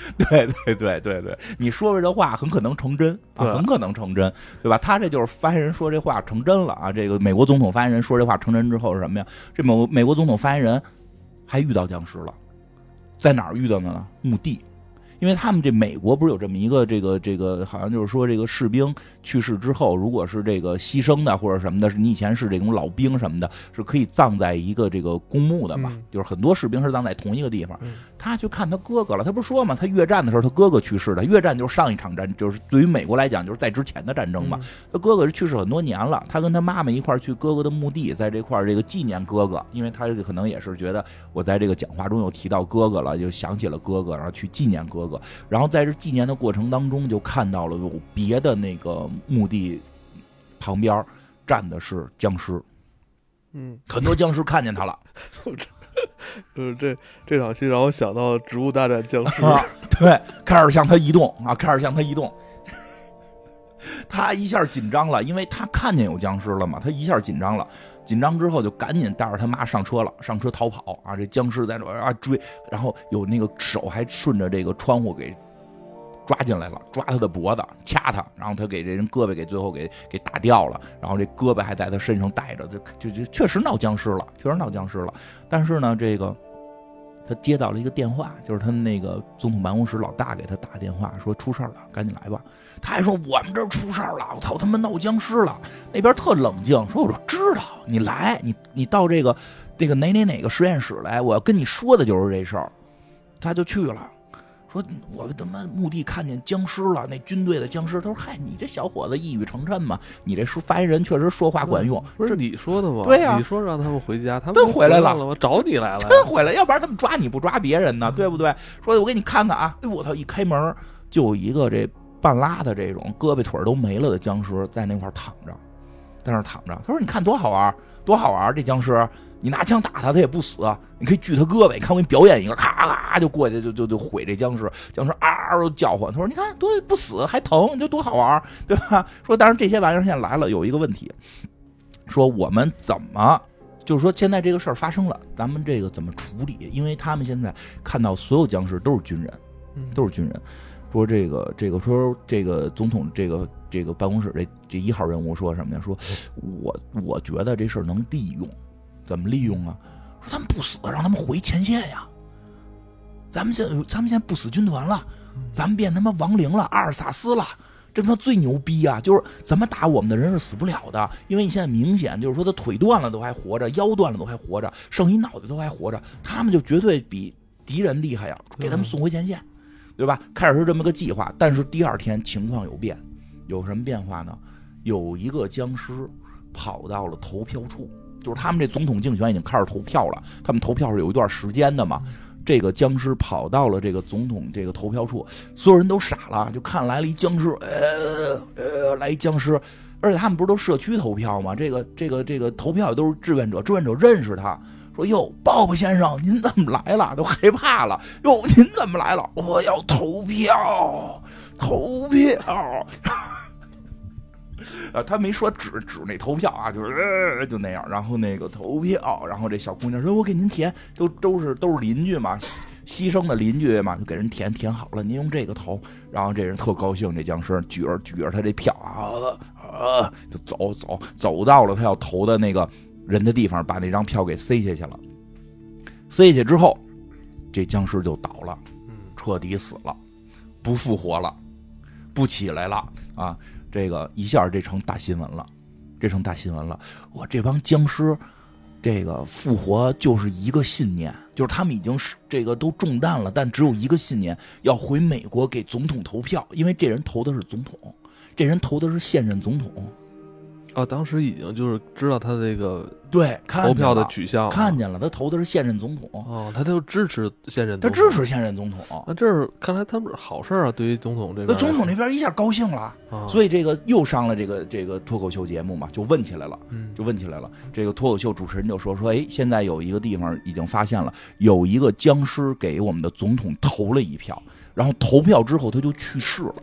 对对对对对，你说出这话很可能成真啊，很可能成真，对吧？他这就是发言人说这话成真了啊。这个美国总统发言人说这话成真之后是什么呀？这美美国总统发言人还遇到僵尸了，在哪儿遇到的呢？墓地。因为他们这美国不是有这么一个这个这个，好像就是说这个士兵去世之后，如果是这个牺牲的或者什么的，是你以前是这种老兵什么的，是可以葬在一个这个公墓的嘛？嗯就是很多士兵是葬在同一个地方。嗯他去看他哥哥了，他不是说嘛，他越战的时候他哥哥去世的，越战就是上一场战，就是对于美国来讲就是在之前的战争嘛。嗯他哥哥是去世很多年了，他跟他妈妈一块去哥哥的墓地，在这块这个纪念哥哥，因为他可能也是觉得我在这个讲话中又提到哥哥了，就想起了哥哥，然后去纪念哥哥。然后在这纪念的过程当中，就看到了有别的那个墓地旁边站的是僵尸，嗯，很多僵尸看见他了，就是这这场戏让我想到《植物大战僵尸 》啊，对，开始向他移动啊，开始向他移动。他一下紧张了，因为他看见有僵尸了嘛，他一下紧张了。紧张之后就赶紧带着他妈上车了，上车逃跑啊！这僵尸在这啊追，然后有那个手还顺着这个窗户给抓进来了，抓他的脖子，掐他，然后他给这人胳膊给最后给给打掉了，然后这胳膊还在他身上带着，就就就确实闹僵尸了，确实闹僵尸了。但是呢，这个。他接到了一个电话，就是他们那个总统办公室老大给他打电话，说出事儿了，赶紧来吧。他还说我们这儿出事儿了，我操他妈闹僵尸了。那边特冷静，说我说知道，你来，你你到这个这个哪哪哪个实验室来，我要跟你说的就是这事儿。他就去了。说，我他妈墓地看见僵尸了，那军队的僵尸。他说：“嗨，你这小伙子一语成谶嘛，你这说发言人确实说话管用。”不是你说的吗？对呀，你说让他们回家，他们回来了，我找你来了，真回来，要不然他们抓你不抓别人呢？对不对？说，我给你看看啊！哎，我操！一开门就有一个这半拉的这种胳膊腿都没了的僵尸在那块躺着，在那躺着。他说：“你看多好玩，多好玩！这僵尸。”你拿枪打他，他也不死。你可以锯他胳膊，你看我给你表演一个，咔咔就过去，就就就毁这僵尸。僵尸嗷嗷叫唤，他说：“你看多不死还疼，你就多好玩，对吧？” 说，当然这些玩意儿现在来了，有一个问题，说我们怎么，就是说现在这个事儿发生了，咱们这个怎么处理？因为他们现在看到所有僵尸都是军人，都是军人。说这个这个说这个总统这个这个办公室这这一号人物说什么呀？说我我觉得这事儿能利用。怎么利用啊？说他们不死，让他们回前线呀。咱们现咱们现在不死军团了，咱们变他妈亡灵了，阿尔萨斯了，这他妈最牛逼啊！就是怎么打我们的人是死不了的，因为你现在明显就是说他腿断了都还活着，腰断了都还活着，剩一脑袋都还活着，他们就绝对比敌人厉害呀！给他们送回前线，对吧？开始是这么个计划，但是第二天情况有变，有什么变化呢？有一个僵尸跑到了投票处。就是他们这总统竞选已经开始投票了，他们投票是有一段时间的嘛。这个僵尸跑到了这个总统这个投票处，所有人都傻了，就看来了一僵尸，呃呃，来一僵尸，而且他们不是都社区投票吗？这个这个这个投票也都是志愿者，志愿者认识他，说哟，鲍勃先生，您怎么来了？都害怕了，哟，您怎么来了？我要投票，投票。呃，他没说指指那投票啊，就是就那样。然后那个投票，然后这小姑娘说：“我给您填，都都是都是邻居嘛，牺牲的邻居嘛，就给人填填好了，您用这个投。”然后这人特高兴，这僵尸举着举着他这票啊啊，就走走走到了他要投的那个人的地方，把那张票给塞下去了。塞下去之后，这僵尸就倒了，彻底死了，不复活了，不起来了啊。这个一下这成大新闻了，这成大新闻了。我这帮僵尸，这个复活就是一个信念，就是他们已经是这个都中弹了，但只有一个信念，要回美国给总统投票，因为这人投的是总统，这人投的是现任总统。哦，当时已经就是知道他这个对投票的取向，看见了，他投的是现任总统。哦，他就支持现任，他支持现任总统。那这是看来他们是好事啊，对于总统这边，那总统那边一下高兴了，所以这个又上了这个这个脱口秀节目嘛，就问起来了，就问起来了。这个脱口秀主持人就说说，哎，现在有一个地方已经发现了，有一个僵尸给我们的总统投了一票，然后投票之后他就去世了。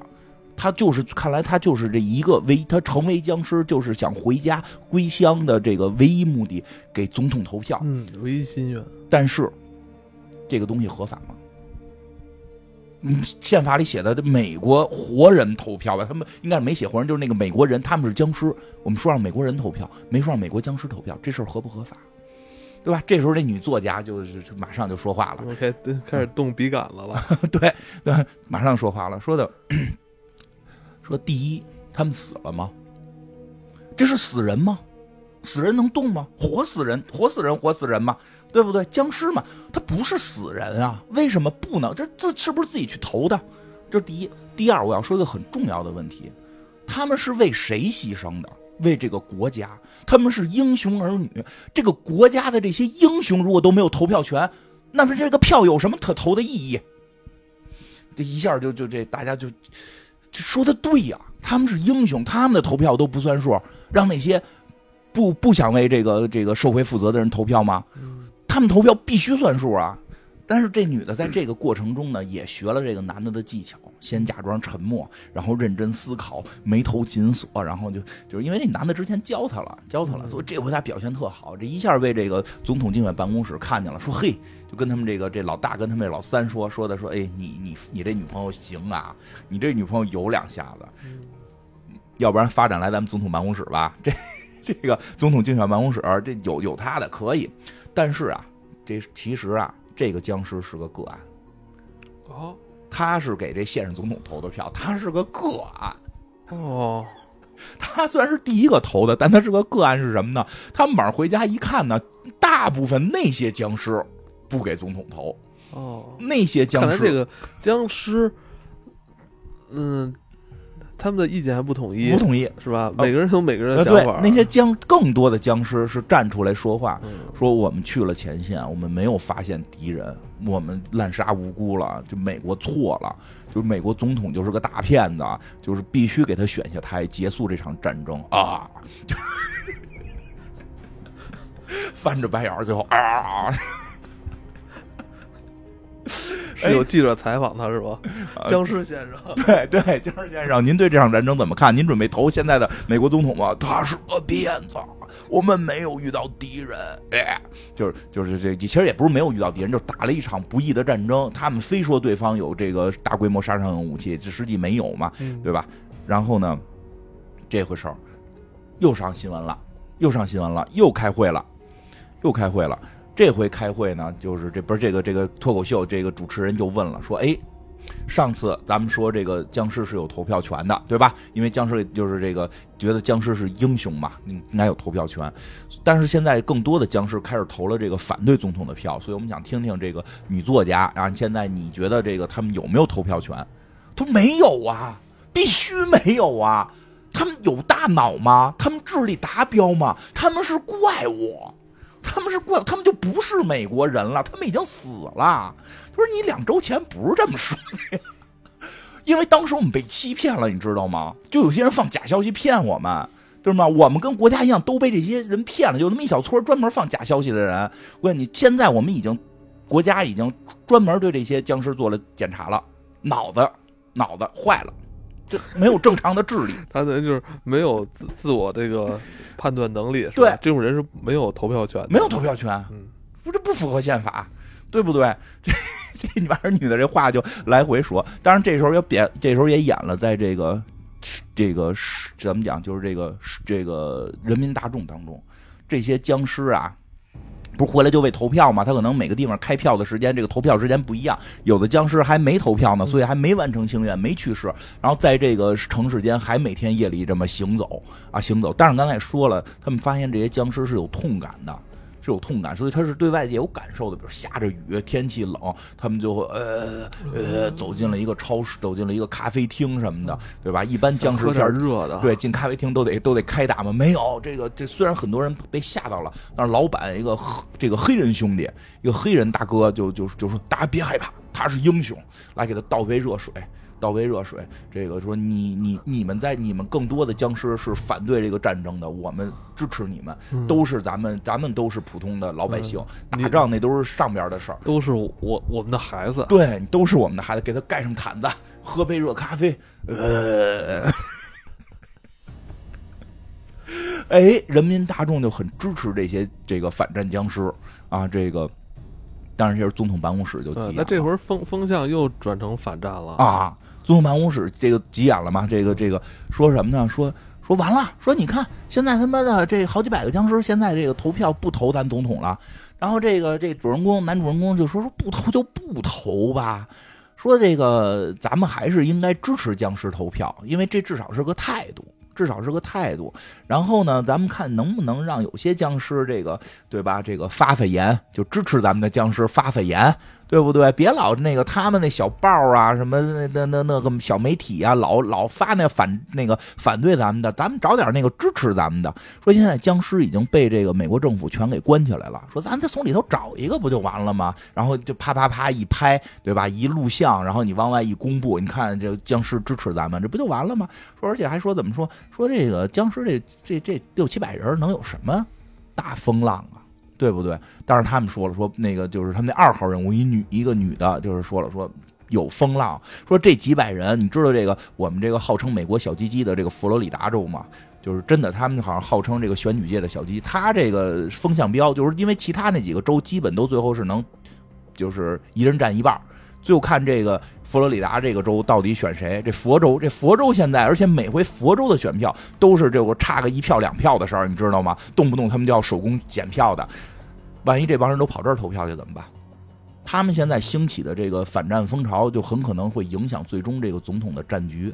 他就是，看来他就是这一个唯，他成为僵尸就是想回家归乡的这个唯一目的，给总统投票，嗯，唯一心愿。但是，这个东西合法吗？嗯，宪法里写的，美国活人投票吧，他们应该是没写活人，就是那个美国人，他们是僵尸。我们说让美国人投票，没说让美国僵尸投票，这事儿合不合法？对吧？这时候这女作家就是马上就说话了开始动笔杆子了，对对，马上说话了，说的。说第一，他们死了吗？这是死人吗？死人能动吗？活死人，活死人，活死人吗？对不对？僵尸嘛，他不是死人啊，为什么不能？这这是不是自己去投的？这是第一。第二，我要说一个很重要的问题：他们是为谁牺牲的？为这个国家，他们是英雄儿女。这个国家的这些英雄如果都没有投票权，那么这个票有什么可投的意义？这一下就就这大家就。说的对呀，他们是英雄，他们的投票都不算数，让那些不不想为这个这个社会负责的人投票吗？他他们投票必须算数啊。但是这女的在这个过程中呢，也学了这个男的的技巧，先假装沉默，然后认真思考，眉头紧锁，然后就就是因为那男的之前教她了，教她了，所以这回她表现特好，这一下被这个总统竞选办公室看见了，说嘿，就跟他们这个这老大跟他们这老三说说的说，哎，你你你这女朋友行啊，你这女朋友有两下子，要不然发展来咱们总统办公室吧，这 这个总统竞选办公室这有有他的可以，但是啊，这其实啊。这个僵尸是个个案，哦，他是给这现任总统投的票，他是个个案，哦，他虽然是第一个投的，但他是个个案是什么呢？他们晚上回家一看呢，大部分那些僵尸不给总统投，哦，那些僵尸，这个僵尸，嗯。他们的意见还不统一，不统一是吧？每个人有每个人的想法。那些僵更多的僵尸是站出来说话，说我们去了前线，我们没有发现敌人，我们滥杀无辜了，就美国错了，就是美国总统就是个大骗子，就是必须给他选下台，结束这场战争啊！翻着白眼儿，最后啊。是有记者采访他是吧？僵尸先生，对对，僵尸先生，您对这场战争怎么看？您准备投现在的美国总统吗？他是个骗子，我们没有遇到敌人，哎，就是就是这，其实也不是没有遇到敌人，就打了一场不义的战争。他们非说对方有这个大规模杀伤性武器，这实际没有嘛，对吧？然后呢，这回事儿又上新闻了，又上新闻了，又开会了，又开会了。这回开会呢，就是这不是这个这个脱口秀，这个主持人就问了，说：“哎，上次咱们说这个僵尸是有投票权的，对吧？因为僵尸就是这个觉得僵尸是英雄嘛，应该有投票权。但是现在更多的僵尸开始投了这个反对总统的票，所以我们想听听这个女作家啊，现在你觉得这个他们有没有投票权？他说没有啊，必须没有啊！他们有大脑吗？他们智力达标吗？他们是怪物。”他们是怪，他们就不是美国人了，他们已经死了。他说：“你两周前不是这么说的，因为当时我们被欺骗了，你知道吗？就有些人放假消息骗我们，对吗？我们跟国家一样都被这些人骗了，有那么一小撮专门放假消息的人。我问你，现在我们已经国家已经专门对这些僵尸做了检查了，脑子脑子坏了。”就没有正常的智力，他等于就是没有自自我这个判断能力，对。这种人是没有投票权，没有投票权，嗯，不这不符合宪法，对不对？这这女儿女的这话就来回说，当然这时候也演，这时候也演了，在这个这个怎么讲，就是这个这个人民大众当中，这些僵尸啊。不是回来就为投票嘛？他可能每个地方开票的时间，这个投票时间不一样。有的僵尸还没投票呢，所以还没完成心愿，没去世。然后在这个城市间还每天夜里这么行走啊，行走。但是刚才说了，他们发现这些僵尸是有痛感的。是有痛感，所以他是对外界有感受的。比如下着雨，天气冷，他们就会呃呃走进了一个超市，走进了一个咖啡厅什么的，对吧？一般僵尸片热的，对，进咖啡厅都得都得开打嘛。没有这个，这虽然很多人被吓到了，但是老板一个这个黑人兄弟，一个黑人大哥就就就说大家别害怕，他是英雄，来给他倒杯热水。倒杯热水，这个说你你你们在你们更多的僵尸是反对这个战争的，我们支持你们，都是咱们咱们都是普通的老百姓，打仗那都是上边的事儿，都是我我们的孩子，对，都是我们的孩子，给他盖上毯子，喝杯热咖啡，呃，哎，人民大众就很支持这些这个反战僵尸啊，这个。当然，这是总统办公室就急眼了。那这回风风向又转成反战了啊！总统办公室这个急眼了嘛？这个这个说什么呢？说说完了，说你看现在他妈的这好几百个僵尸，现在这个投票不投咱总统了。然后这个这主人公男主人公就说说不投就不投吧。说这个咱们还是应该支持僵尸投票，因为这至少是个态度。至少是个态度，然后呢，咱们看能不能让有些僵尸这个，对吧？这个发发言，就支持咱们的僵尸发发言。对不对？别老那个他们那小报啊，什么那那那那个小媒体啊，老老发那反那个反对咱们的，咱们找点那个支持咱们的。说现在僵尸已经被这个美国政府全给关起来了，说咱再从里头找一个不就完了吗？然后就啪啪啪一拍，对吧？一录像，然后你往外一公布，你看这僵尸支持咱们，这不就完了吗？说而且还说怎么说？说这个僵尸这这这六七百人能有什么大风浪啊？对不对？但是他们说了，说那个就是他们那二号人物一女一个女的，就是说了说有风浪，说这几百人，你知道这个我们这个号称美国小鸡鸡的这个佛罗里达州吗？就是真的，他们好像号称这个选举界的小鸡，他这个风向标，就是因为其他那几个州基本都最后是能，就是一人占一半，最后看这个佛罗里达这个州到底选谁。这佛州，这佛州现在，而且每回佛州的选票都是这个差个一票两票的事儿，你知道吗？动不动他们就要手工检票的，万一这帮人都跑这儿投票去怎么办？他们现在兴起的这个反战风潮，就很可能会影响最终这个总统的战局。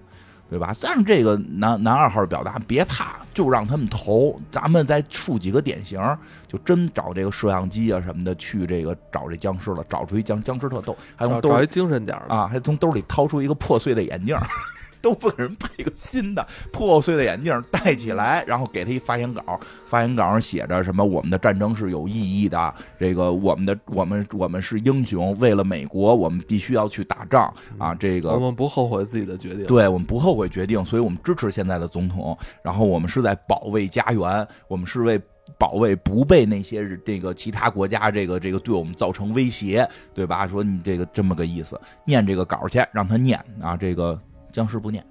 对吧？但是这个男男二号表达别怕，就让他们投，咱们再树几个典型，就真找这个摄像机啊什么的去这个找这僵尸了，找出一僵僵尸特逗，还从兜找一精神点啊，还从兜里掏出一个破碎的眼镜。都不给人配个新的破碎的眼镜戴起来，然后给他一发言稿，发言稿上写着什么？我们的战争是有意义的，这个我们的我们我们是英雄，为了美国，我们必须要去打仗啊！这个我们不后悔自己的决定，对我们不后悔决定，所以我们支持现在的总统。然后我们是在保卫家园，我们是为保卫不被那些这个其他国家这个这个对我们造成威胁，对吧？说你这个这么个意思，念这个稿去，让他念啊，这个。僵尸不念，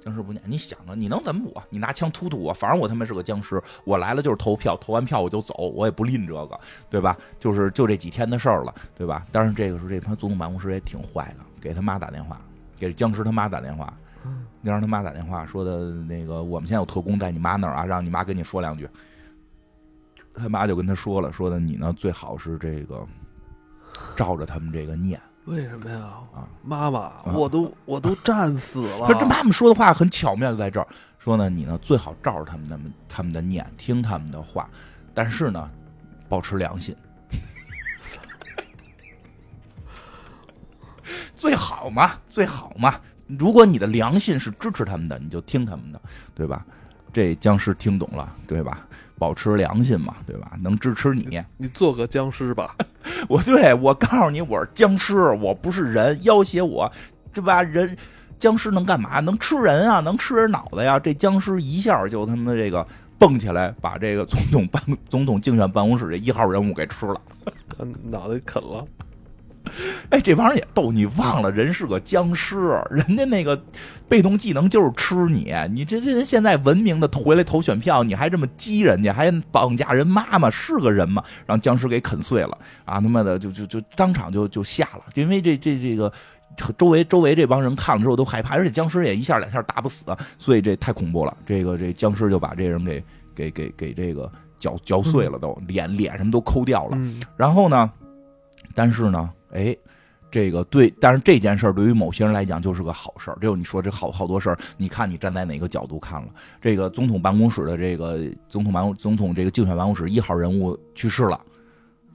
僵尸不念。你想啊，你能怎么我？你拿枪突突我，反正我他妈是个僵尸。我来了就是投票，投完票我就走，我也不吝这个，对吧？就是就这几天的事儿了，对吧？但是这个时候，这帮总统办公室也挺坏的，给他妈打电话，给僵尸他妈打电话，你让他妈打电话说的那个，我们现在有特工在你妈那儿啊，让你妈跟你说两句。他妈就跟他说了，说的你呢最好是这个照着他们这个念。为什么呀？啊，妈妈，我都我都战死了。他这妈妈说的话很巧妙，就在这儿说呢，你呢最好照着他们的他们的念，听他们的话，但是呢，保持良心，最好嘛，最好嘛。如果你的良心是支持他们的，你就听他们的，对吧？这僵尸听懂了，对吧？保持良心嘛，对吧？能支持你，你做个僵尸吧。我 对我告诉你，我是僵尸，我不是人。要挟我，对吧？人僵尸能干嘛？能吃人啊，能吃人脑袋呀。这僵尸一下就他妈这个蹦起来，把这个总统办总统竞选办公室这一号人物给吃了，脑袋啃了。哎，这帮人也逗，你忘了人是个僵尸，人家那个被动技能就是吃你。你这这人现在文明的回来投选票，你还这么激人家，还绑架人妈妈，是个人吗？让僵尸给啃碎了啊！他妈的，就就就当场就就下了，因为这这这个周围周围这帮人看了之后都害怕，而且僵尸也一下两下打不死，所以这太恐怖了。这个这僵尸就把这人给给给给这个嚼嚼碎了，都脸脸什么都抠掉了。然后呢，但是呢。哎，这个对，但是这件事儿对于某些人来讲就是个好事儿。这就你说这好好多事儿，你看你站在哪个角度看了？这个总统办公室的这个总统办公总统这个竞选办公室一号人物去世了，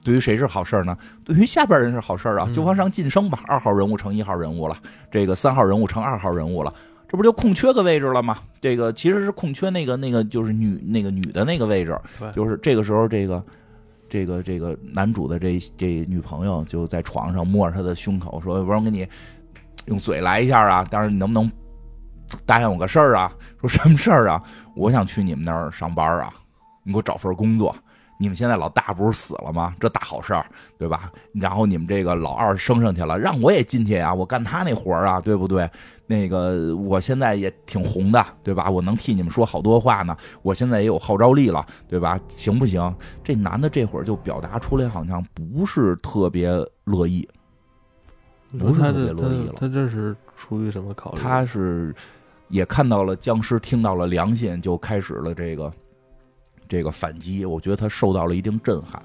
对于谁是好事儿呢？对于下边人是好事儿啊，就往上晋升吧。二号人物成一号人物了，这个三号人物成二号人物了，这不就空缺个位置了吗？这个其实是空缺那个那个就是女那个女的那个位置，就是这个时候这个。这个这个男主的这这女朋友就在床上摸着他的胸口说：“我给你用嘴来一下啊，但是你能不能答应我个事儿啊？说什么事儿啊？我想去你们那儿上班啊，你给我找份工作。你们现在老大不是死了吗？这大好事儿，对吧？然后你们这个老二升上去了，让我也进去啊，我干他那活儿啊，对不对？”那个，我现在也挺红的，对吧？我能替你们说好多话呢。我现在也有号召力了，对吧？行不行？这男的这会儿就表达出来，好像不是特别乐意，不是特别乐意了。他这是出于什么考虑？他是也看到了僵尸，听到了良心，就开始了这个这个反击。我觉得他受到了一定震撼，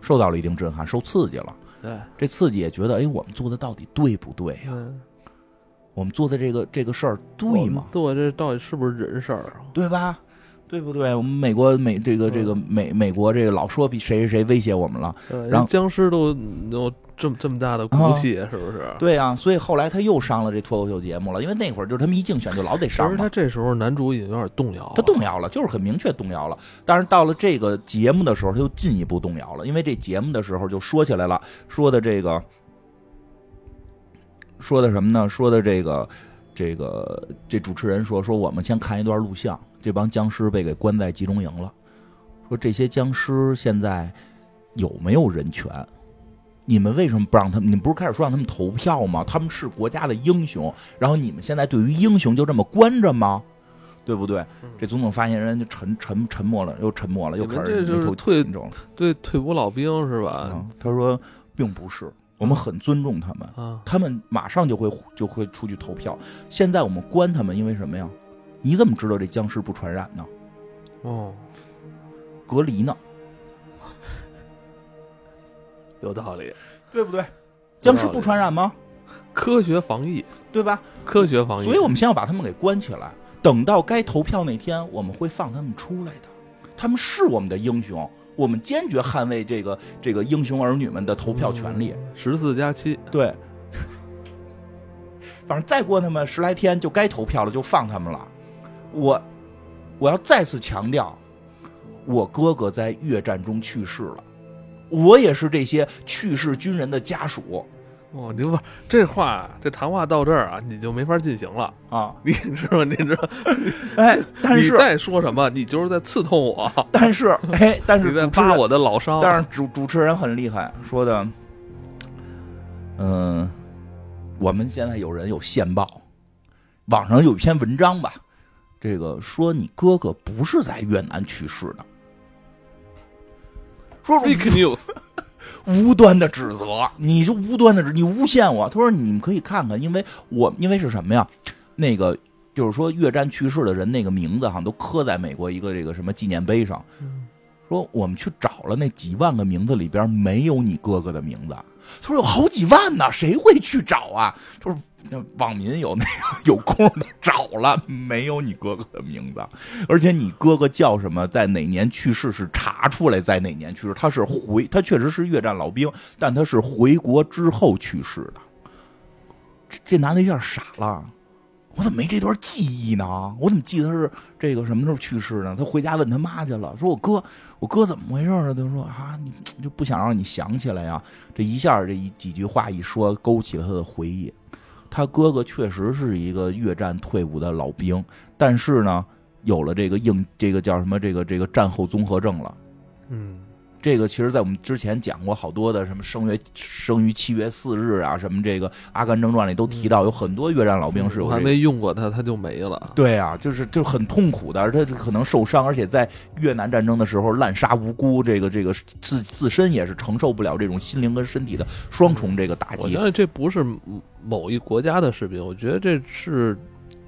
受到了一定震撼，受刺激了。对，这刺激也觉得，哎，我们做的到底对不对呀？我们做的这个这个事儿对吗？做这到底是不是人事儿？啊对吧？对不对？我们美国美这个这个美美国这个老说比谁谁谁威胁我们了，然后僵尸都都这么这么大的骨气，是不是？对啊，所以后来他又上了这脱口秀节目了，因为那会儿就是他们一竞选就老得上。其实他这时候男主已经有点动摇了，他动摇了，就是很明确动摇了。但是到了这个节目的时候，他又进一步动摇了，因为这节目的时候就说起来了，说的这个。说的什么呢？说的这个，这个这主持人说说，我们先看一段录像，这帮僵尸被给关在集中营了。说说这些僵尸现在有没有人权？你们为什么不让他们？你们不是开始说让他们投票吗？他们是国家的英雄，然后你们现在对于英雄就这么关着吗？对不对？这总统发言人就沉沉沉默了，又沉默了，又开始这就是退对退伍老兵是吧？他说并不是，我们很尊重他们啊，他们马上就会就会出去投票。现在我们关他们，因为什么呀？你怎么知道这僵尸不传染呢？哦，隔离呢？有道理，对不对？僵尸不传染吗？科学防疫，对吧？科学防疫，所以我们先要把他们给关起来，等到该投票那天，我们会放他们出来的。他们是我们的英雄，我们坚决捍卫这个这个英雄儿女们的投票权利。十四加七，对，反正再过那么十来天就该投票了，就放他们了。我我要再次强调，我哥哥在越战中去世了。我也是这些去世军人的家属。哦，您不这话，这谈话到这儿啊，你就没法进行了啊！你知道？你知道？哎，但是 你再说什么，你就是在刺痛我。但是，哎，但是你在扒我的老伤。但是主主持人很厉害，说的，嗯，我们现在有人有线报，网上有一篇文章吧，这个说你哥哥不是在越南去世的。说 fake news，无端的指责，你就无端的指，你诬陷我。他说你们可以看看，因为我因为是什么呀？那个就是说越战去世的人那个名字哈，都刻在美国一个这个什么纪念碑上。说我们去找了那几万个名字里边没有你哥哥的名字。他说有好几万呢，谁会去找啊？就是。网民有那个有空的找了，没有你哥哥的名字，而且你哥哥叫什么，在哪年去世是查出来，在哪年去世，他是回，他确实是越战老兵，但他是回国之后去世的。这这男的有点傻了，我怎么没这段记忆呢？我怎么记得是这个什么时候去世呢？他回家问他妈去了，说我哥，我哥怎么回事啊？他说啊，你就不想让你想起来呀？这一下这一几句话一说，勾起了他的回忆。他哥哥确实是一个越战退伍的老兵，但是呢，有了这个应这个叫什么这个这个战后综合症了。嗯，这个其实在我们之前讲过好多的什么生月生于七月四日啊，什么这个《阿甘正传》里都提到，有很多越战老兵是有。还没用过它，它就没了。对啊，就是就很痛苦的，他可能受伤，而且在越南战争的时候滥杀无辜，这个这个自自身也是承受不了这种心灵跟身体的双重这个打击。我觉得这不是。某一国家的士兵，我觉得这是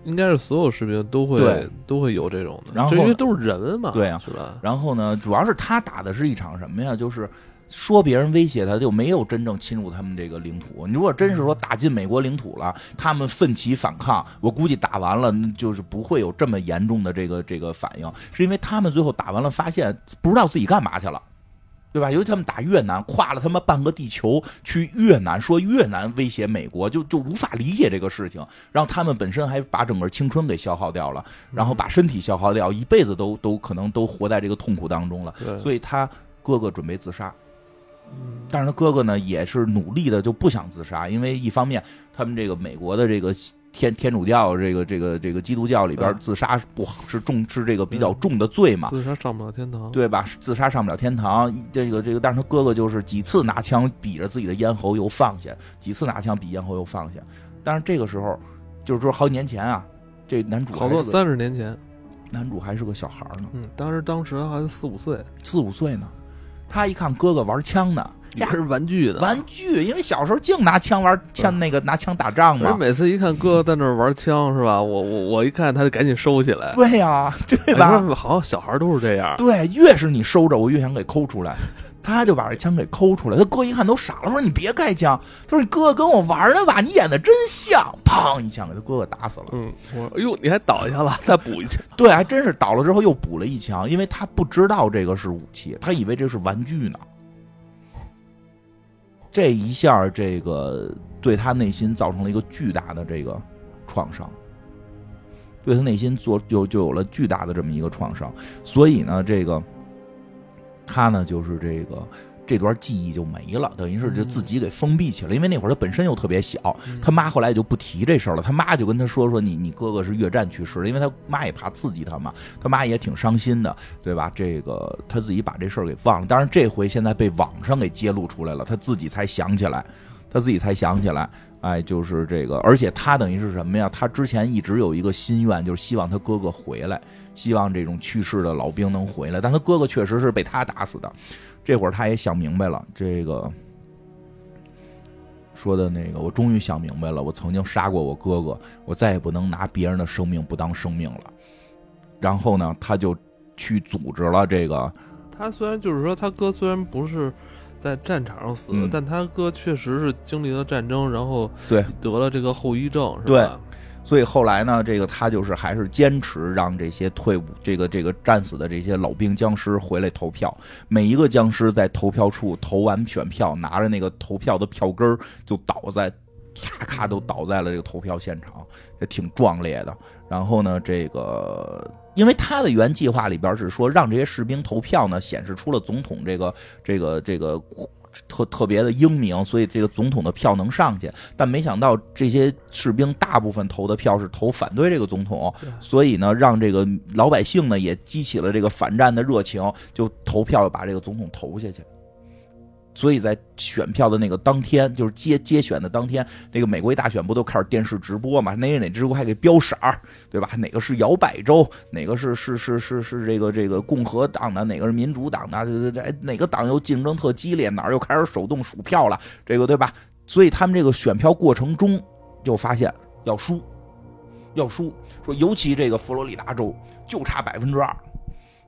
应该是所有士兵都会都会有这种的，然后因为都是人嘛，对啊，是吧？然后呢，主要是他打的是一场什么呀？就是说别人威胁他，就没有真正侵入他们这个领土。你如果真是说打进美国领土了，他们奋起反抗，我估计打完了就是不会有这么严重的这个这个反应，是因为他们最后打完了发现不知道自己干嘛去了。对吧？尤其他们打越南，跨了他妈半个地球去越南，说越南威胁美国，就就无法理解这个事情。然后他们本身还把整个青春给消耗掉了，然后把身体消耗掉，一辈子都都可能都活在这个痛苦当中了。所以他哥哥准备自杀，但是他哥哥呢也是努力的就不想自杀，因为一方面他们这个美国的这个。天天主教这个这个这个基督教里边自杀不好是重是这个比较重的罪嘛？自杀上不了天堂，对吧？自杀上不了天堂。这个这个，但是他哥哥就是几次拿枪比着自己的咽喉又放下，几次拿枪比咽喉又放下。但是这个时候，就是说好几年前啊，这男主好多三十年前，男主还是个小孩呢。嗯，当时当时还四五岁，四五岁呢。他一看哥哥玩枪呢。也是玩具的玩具，因为小时候净拿枪玩枪，那个拿枪打仗嘛。每次一看哥哥在那玩枪，是吧？我我我一看，他就赶紧收起来。对呀，对吧？好像小孩都是这样。对，越是你收着，我越想给抠出来。他就把这枪给抠出来。他哥一看都傻了，说：“你别开枪。”他说：“你哥哥跟我玩呢吧？你演的真像。”砰一枪给他哥哥打死了。嗯，我哎呦，你还倒下了，再补一枪。对，还真是倒了之后又补了一枪，因为他不知道这个是武器，他以为这是玩具呢。这一下，这个对他内心造成了一个巨大的这个创伤，对他内心做就就有了巨大的这么一个创伤。所以呢，这个他呢就是这个这段记忆就没了，等于是就嗯自己给封闭起来。因为那会儿他本身又特别小，嗯他妈后来也就不提这事儿了。他妈就跟他说说你你哥哥是越战去世的，因为他妈也怕刺激他嘛，他妈也挺伤心的，对吧？这个他自己把这事儿给忘了。当然这回现在被网上给揭露出来了，他自己才想起来，他自己才想起来。哎，就是这个，而且他等于是什么呀？他之前一直有一个心愿，就是希望他哥哥回来，希望这种去世的老兵能回来。但他哥哥确实是被他打死的。这会儿他也想明白了，这个说的那个，我终于想明白了，我曾经杀过我哥哥，我再也不能拿别人的生命不当生命了。然后呢，他就去组织了这个，他虽然就是说他哥虽然不是在战场上死的，嗯但他哥确实是经历了战争，然后对得了这个后遗症，是吧？所以后来呢，这个他就是还是坚持让这些退伍、这个这个战死的这些老兵僵尸回来投票。每一个僵尸在投票处投完选票，拿着那个投票的票根儿就倒在，咔咔都倒在了这个投票现场，也挺壮烈的。然后呢，这个因为他的原计划里边是说让这些士兵投票呢，显示出了总统这个这个这个。特特别的英明，所以这个总统的票能上去。但没想到这些士兵大部分投的票是投反对这个总统，所以呢，让这个老百姓呢也激起了这个反战的热情，就投票把这个总统投下去。所以在选票的那个当天，就是接接选的当天，那个美国一大选不都开始电视直播嘛？哪哪直播还给标色儿，对吧？哪个是摇摆州，哪个是 是是是是这个这个共和党的，哪个是民主党的？对对对，哎哪个党又竞争特激烈，哪儿又开始手动数票了？这个对吧？所以他们这个选票过程中就发现要输，要输。说尤其这个佛罗里达州就差百分之二，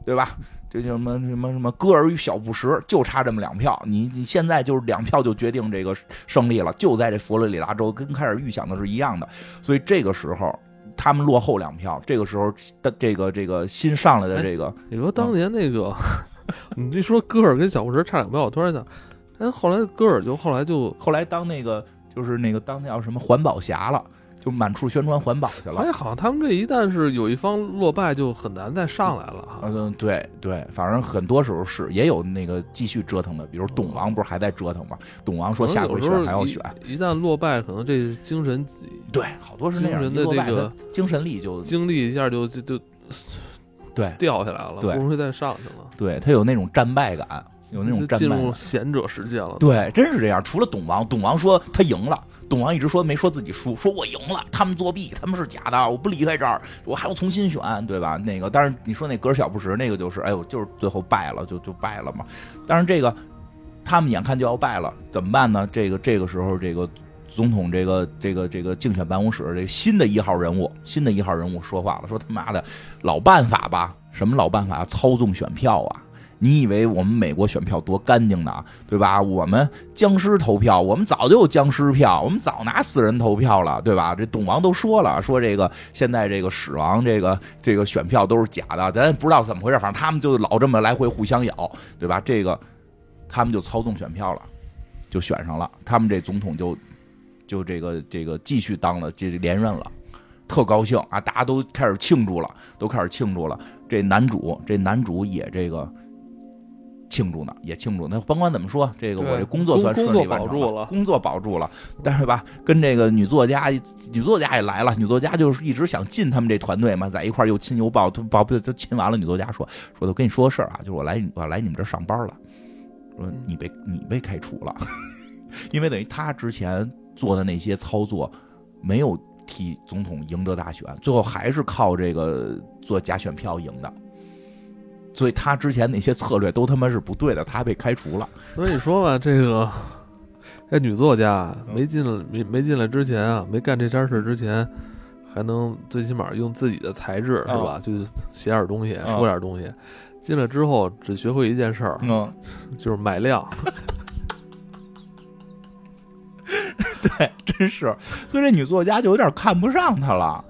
对吧？这叫什么什么什么戈尔与小布什，就差这么两票。你你现在就是两票就决定这个胜利了，就在这佛罗里达州，跟开始预想的是一样的。所以这个时候他们落后两票，这个时候的这个这个新上来的这个，你说当年那个，你这说戈尔跟小布什差两票，我突然想，哎，后来戈尔就后来就后来当那个就是那个当那叫什么环保侠了，就满处宣传环保去了。而且，好像他们这一旦是有一方落败，就很难再上来了哈。嗯，对对，反正很多时候是也有那个继续折腾的，比如董王不是还在折腾吗？董王说下回选还要选，一，一旦落败，可能这精神对，好多是那样，的落败这个精神力就精力一下就就就对掉下来了，对不容易再上去了，对，他有那种战败感，有那种就进入战败。贤者世界了。对，真是这样。除了董王，董王说他赢了，董王一直说没说自己输，说我赢了，他们作弊，他们是假的，我不离开这儿，我还要重新选，对吧？那个，但是你说那格尔小布什那个就是，哎呦，就是最后败了，就就败了嘛。但是这个他们眼看就要败了，怎么办呢？这个这个时候，这个总统这个这个这个竞选办公室这个新的一号人物，新的一号人物说话了，说他妈的老办法吧，什么老办法？操纵选票啊！你以为我们美国选票多干净呢？对吧？我们僵尸投票，我们早就有僵尸票，我们早拿死人投票了，对吧？这董王都说了，说这个现在这个史王这个这个选票都是假的，咱也不知道怎么回事，反正他们就老这么来回互相咬，对吧？这个他们就操纵选票了，就选上了，他们这总统就就这个这个继续当了，这连任了。特高兴啊！大家都开始庆祝了，都开始庆祝了。这男主，这男主也这个庆祝呢，也庆祝。那甭管怎么说，这个我这工作算顺利保住了工作保住了。但是吧，跟这个女作家，女作家也来了。女作家就是一直想进他们这团队嘛，在一块儿又亲又抱，都抱不就亲完了。女作家说：“说我跟你说个事儿啊，就是我来我来你们这上班了。说你被 你被开除了，因为等于他之前做的那些操作没有替总统赢得大选，最后还是靠这个做假选票赢的。所以他之前那些策略都他妈是不对的，他被开除了。所以说吧，这个 这女作家嗯没进来没没进来之前啊，没干这件事之前，还能最起码用自己的才智是吧？就写点东西，嗯说点东西。进来之后只学会一件事儿，嗯，就是买量。对，真是。所以这女作家就有点看不上他了。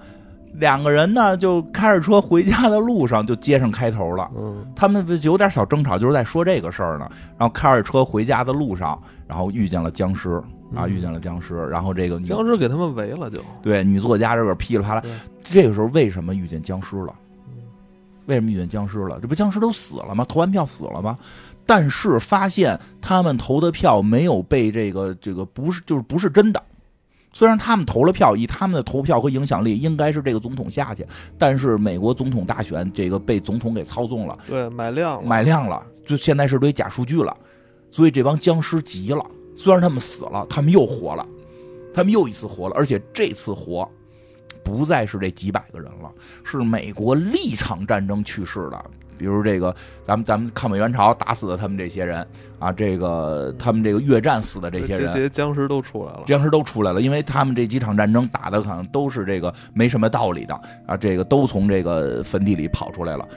两个人呢，就开着车回家的路上就接上开头了。嗯，他们有点小争吵，就是在说这个事儿呢。然后开着车回家的路上，然后遇见了僵尸啊，嗯遇见了僵尸。然后这个女僵尸给他们围了就。对女作家这个噼里啪啦，这个时候为什么遇见僵尸了？嗯为什么遇见僵尸了？这不僵尸都死了吗？投完票死了吗？但是发现他们投的票没有被这个这个不是就是不是真的。虽然他们投了票，以他们的投票和影响力，应该是这个总统下去，但是美国总统大选这个被总统给操纵了，对，买量了，买量了，就现在是堆假数据了，所以这帮僵尸急了。虽然他们死了，他们又活了，他们又一次活了，而且这次活。不再是这几百个人了，是美国立场战争去世的，比如这个咱们咱们抗美援朝打死的他们这些人啊，这个他们这个越战死的这些人，这些僵尸都出来了，僵尸都出来了，因为他们这几场战争打的可能都是这个没什么道理的啊，这个都从这个坟地里跑出来了，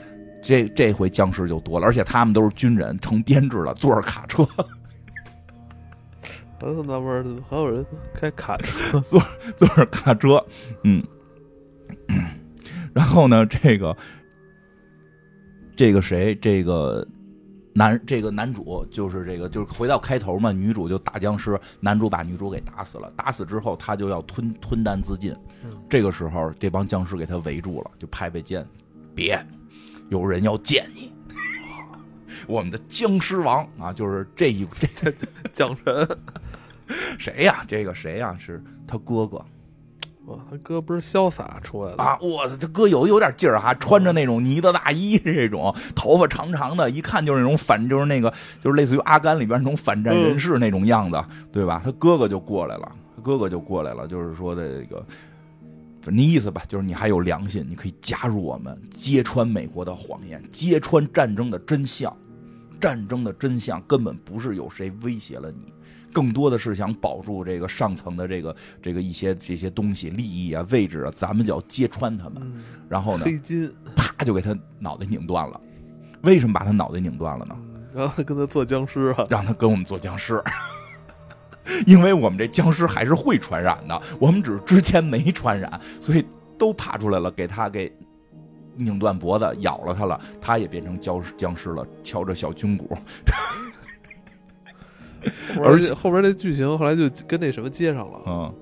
这这回僵尸就多了，而且他们都是军人，成编制了，坐着卡车，我纳闷还有人开卡车，坐坐着卡车，嗯。然后呢，这个这个谁，这个男这个男主就是这个就是回到开头嘛，女主就打僵尸，男主把女主给打死了。打死之后，他就要吞吞丹自尽。这个时候，这帮僵尸给他围住了，就拍拍肩，别，有人要见你，我们的僵尸王啊，就是这一这蒋神，谁呀？这个谁呀？是他哥哥。哇，他哥不是潇洒出来的啊！我操，他哥有有点劲儿哈，穿着那种呢子大衣，这种头发长长的，一看就是那种反，就是那个就是类似于阿甘里边那种反战人士那种样子，对吧？他哥哥就过来了，他哥哥就过来了，就是说的这个，你意思吧，就是你还有良心，你可以加入我们，揭穿美国的谎言，揭穿战争的真相，战争的真相根本不是有谁威胁了你。更多的是想保住这个上层的这个这个一些这些东西利益啊位置啊，咱们就要揭穿他们，然后呢，黑金啪就给他脑袋拧断了。为什么把他脑袋拧断了呢？让他跟他做僵尸啊，让他跟我们做僵尸，因为我们这僵尸还是会传染的，我们只是之前没传染，所以都爬出来了，给他给拧断脖子，咬了他了，他也变成僵僵尸了，敲着小军鼓。而且后边那剧情后来就跟那什么接上了，嗯，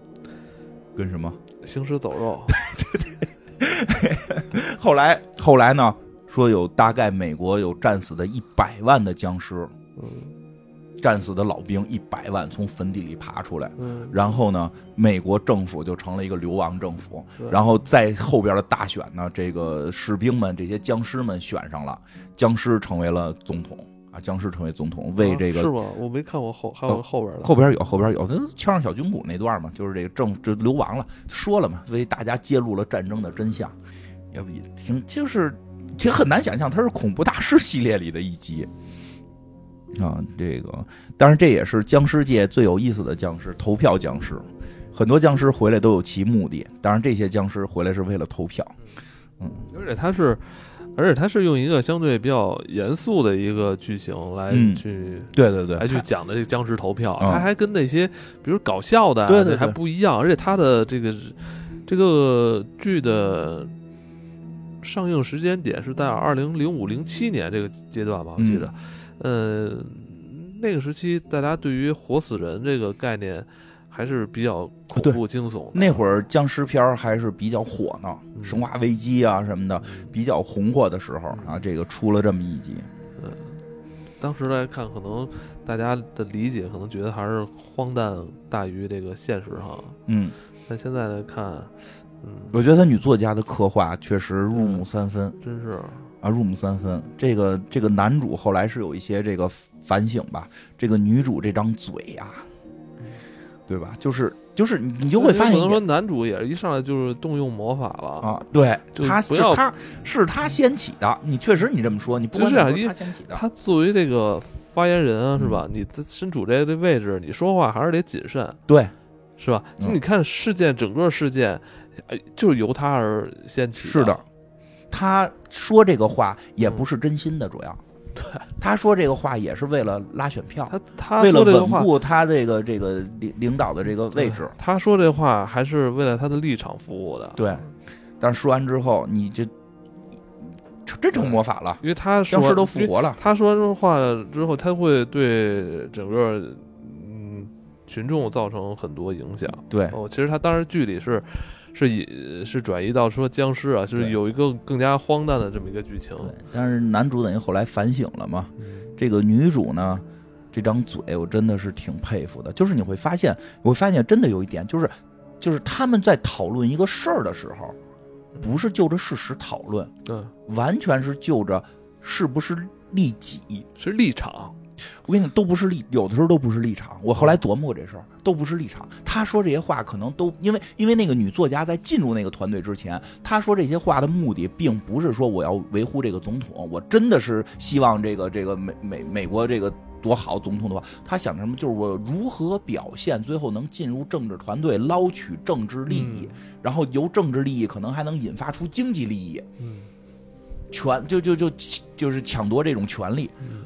跟什么行尸走肉？对对对。后来后来呢？说有大概美国有战死的一百万的僵尸，嗯，战死的老兵一百万从坟地里爬出来，嗯，然后呢，美国政府就成了一个流亡政府，然后在后边的大选呢，这个士兵们这些僵尸们选上了，僵尸成为了总统。啊，僵尸成为总统，为这个是吗？我没看过后，还有后边的，后边有，后边有，他敲上小军鼓那段嘛，就是这个政就流亡了，说了嘛，为大家揭露了战争的真相，要不挺就是，其实很难想象，他是恐怖大师系列里的一集。啊，这个，当然这也是僵尸界最有意思的僵尸，投票僵尸，很多僵尸回来都有其目的，当然这些僵尸回来是为了投票，嗯，而且他是。而且它是用一个相对比较严肃的一个剧情来去，对对对，来去讲的这个僵尸投票，他还跟那些比如搞笑的对对还不一样。而且它的这个这个剧的上映时间点是在二零零五零七年这个阶段吧，我记得，呃，那个时期大家对于活死人这个概念。还是比较恐怖惊悚。那会儿僵尸片还是比较火呢，《生化危机》啊什么的比较红火的时候啊，这个出了这么一集。嗯，当时来看，可能大家的理解可能觉得还是荒诞大于这个现实哈。嗯，但现在来看，嗯，我觉得他女作家的刻画确实入木三分，真是啊，入木三分。这个这个男主后来是有一些这个反省吧，这个女主这张嘴呀。对吧？就是就是，你就会发现，可能说男主也是一上来就是动用魔法了啊。对，他是他是他掀起的。你确实你这么说，你不是他掀起的。他作为这个发言人啊，是吧？你身处这个位置，你说话还是得谨慎。对，是吧？你看事件整个事件，就是由他而掀起。是的，他说这个话也不是真心的，主要。对，他说这个话也是为了拉选票，他他为了稳固他这个这个领领导的这个位置。他说这话还是为了他的立场服务的。对，但是说完之后，你就真成魔法了，因为他僵尸都复活了。他说完这话之后，他会对整个嗯群众造成很多影响。对，哦，其实他当时剧里是是以是转移到说僵尸啊，就是有一个更加荒诞的这么一个剧情。对，但是男主等于后来反省了嘛，嗯这个女主呢，这张嘴我真的是挺佩服的。就是你会发现，我会发现真的有一点，就是就是他们在讨论一个事儿的时候，不是就着事实讨论，对，完全是就着是不是利己。是立场。我跟你讲，都不是立，有的时候都不是立场。我后来琢磨过这事儿，都不是立场。他说这些话，可能都因为因为那个女作家在进入那个团队之前，她说这些话的目的，并不是说我要维护这个总统，我真的是希望这个这个美美美国这个多好总统的话，他想什么？就是我如何表现，最后能进入政治团队，捞取政治利益，然后由政治利益可能还能引发出经济利益，嗯权就就就就是抢夺这种权利。嗯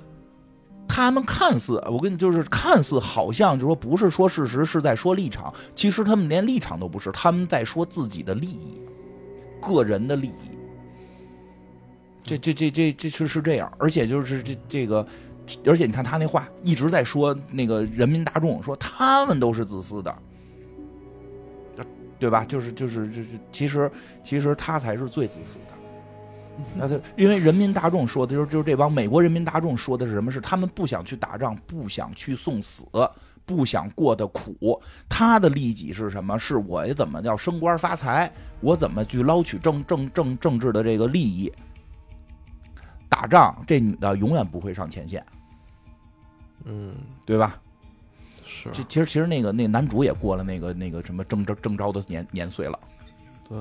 他们看似，我跟你就是看似好像就说不是说事实，是在说立场。其实他们连立场都不是，他们在说自己的利益，个人的利益。这这这这这是是这样，而且就是这这个，而且你看他那话一直在说那个人民大众，说他们都是自私的，对吧？就是就是就是，其实其实他才是最自私的。那他因为人民大众说的就是就是这帮美国人民大众说的是什么？是他们不想去打仗，不想去送死，不想过的苦。他的利己是什么？是我怎么要升官发财？我怎么去捞取政政政政治的这个利益？打仗，这女的永远不会上前线，嗯，对吧？是其其实其实那个那男主也过了那个那个什么征征征召的年年岁了。对，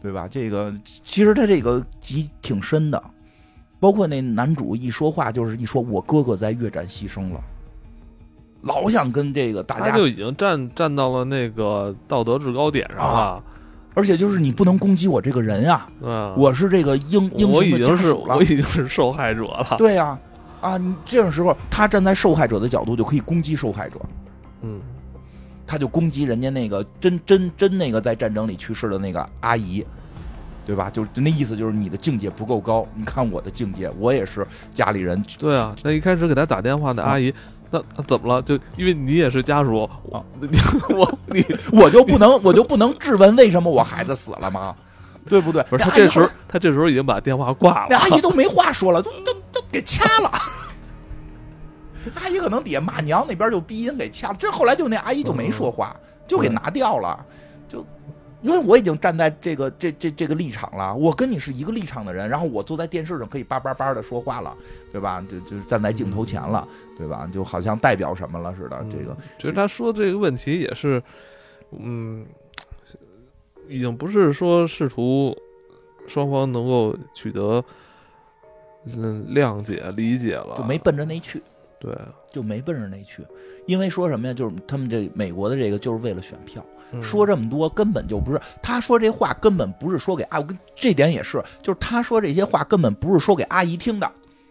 对吧？这个其实他这个集挺深的，包括那男主一说话就是一说我哥哥在越战牺牲了，老想跟这个大家，他就已经站站到了那个道德制高点上了。而且就是你不能攻击我这个人啊，嗯，我是这个英英我雄的已经是家属了。我已，经是受害者了。对呀、啊，你这种时候他站在受害者的角度就可以攻击受害者，嗯他就攻击人家那个真真真那个在战争里去世的那个阿姨，对吧？就是那意思就是你的境界不够高，你看我的境界，我也是家里人对啊，那一开始给他打电话的阿姨，那那怎么了？就因为你也是家属，我 啊你我你我就不能我就不能质问为什么我孩子死了吗？对不对？不是这时候他这时候已经把电话挂了。那阿姨都没话说了，都都都给掐了。阿姨可能底下骂娘，那边就鼻音给掐了。这后来就那阿姨就没说话，就给拿掉了。就因为我已经站在这个这这这个立场了，我跟你是一个立场的人，然后我坐在电视上可以叭叭叭的说话了，对吧？就就站在镜头前了，对吧？就好像代表什么了似的。这个其实他说这个问题也是，嗯，已经不是说试图双方能够取得嗯谅解理解了，就没奔着那去。对，就没奔着那去，因为说什么呀？就是他们这美国的这个就是为了选票，嗯。说这么多根本就不是他说这话，根本不是说给阿，我跟这点也是，就是他说这些话根本不是说给阿姨听的，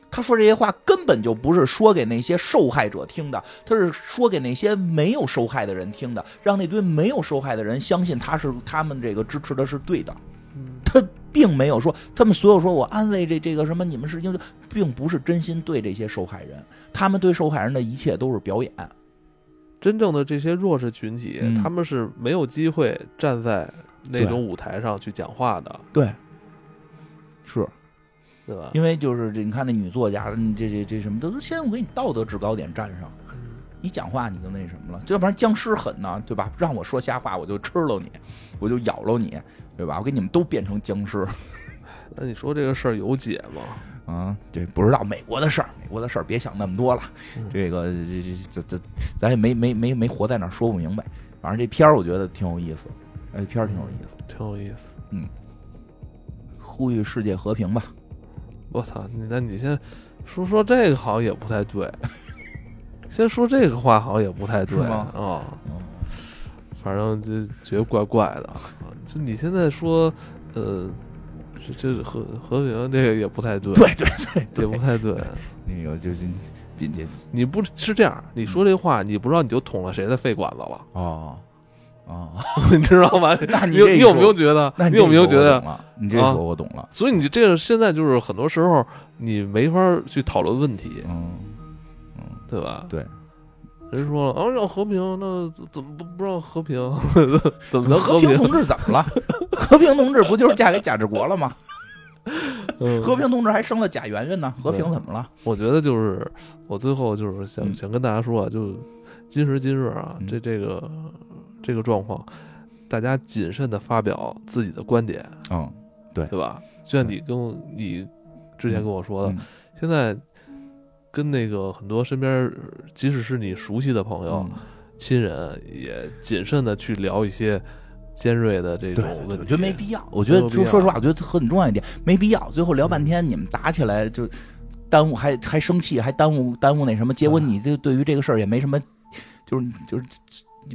他说这些话根本就不是说给那些受害者听的，他是说给那些没有受害的人听的，让那堆没有受害的人相信他是他们这个支持的是对的。嗯。他并没有说，他们所有说我安慰这这个什么，你们是因为，并不是真心对这些受害人，他们对受害人的一切都是表演。真正的这些弱势群体，嗯。他们是没有机会站在那种舞台上去讲话的，对，是。对吧？因为就是这，你看那女作家，嗯这这这什么，都是先我给你道德制高点站上，你讲话你就那什么了，要不然僵尸狠呢，对吧？让我说瞎话，我就吃了你，我就咬了你，对吧？我给你们都变成僵尸 那你说这个事儿有解吗？啊！这不知道美国的事儿，美国的事儿别想那么多了，嗯这个这这这这，咱也没没没没活在那儿说不明白。反正这片儿我觉得挺有意思，哎，片儿挺有意思，挺有意思。嗯呼吁世界和平吧。我操，你那你先说说这个好像也不太对，先说这个话好像也不太对啊、嗯，反正就觉得怪怪的啊。就你现在说，呃，这这和和平这个也不太对，对对对对，也不太对。那个就是你你你不是这样，你说这话，你不知道你就捅了谁的肺管子了，哦哦，你知道吗？那你你有没有觉得？那你有没有觉得？你这啊说我懂了，所以你这个现在就是很多时候你没法去讨论问题，嗯嗯，对吧？对，人说了，啊，要和平，那怎么不不让和平？怎么能和平？同志怎么了？和平同志不就是嫁给贾志国了吗？和平同志还生了贾圆圆呢，和平怎么了？我觉得就是我最后就是想想跟大家说啊，就今时今日啊，这这个这个状况，大家谨慎的发表自己的观点，嗯，对对吧？就像你跟你之前跟我说的，现在。跟那个很多身边，即使是你熟悉的朋友、亲人，也谨慎的去聊一些尖锐的这种问题。我觉得没必要。我觉得就说实话，我觉得很重要一点，没必要。最后聊半天，你们打起来就耽误，还还生气，还耽误耽误那什么。结果你这对于这个事儿也没什么，就是就是。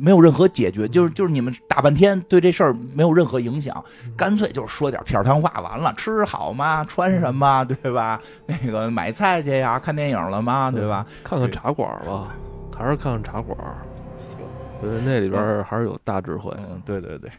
没有任何解决，就是就是你们打半天对这事儿没有任何影响，干脆就是说点片汤话，完了吃好吗？穿什么？对吧？那个买菜去呀？看电影了吗？对吧？看看茶馆吧，还是看看茶馆。行，觉得那里边还是有大智慧。嗯，对对对。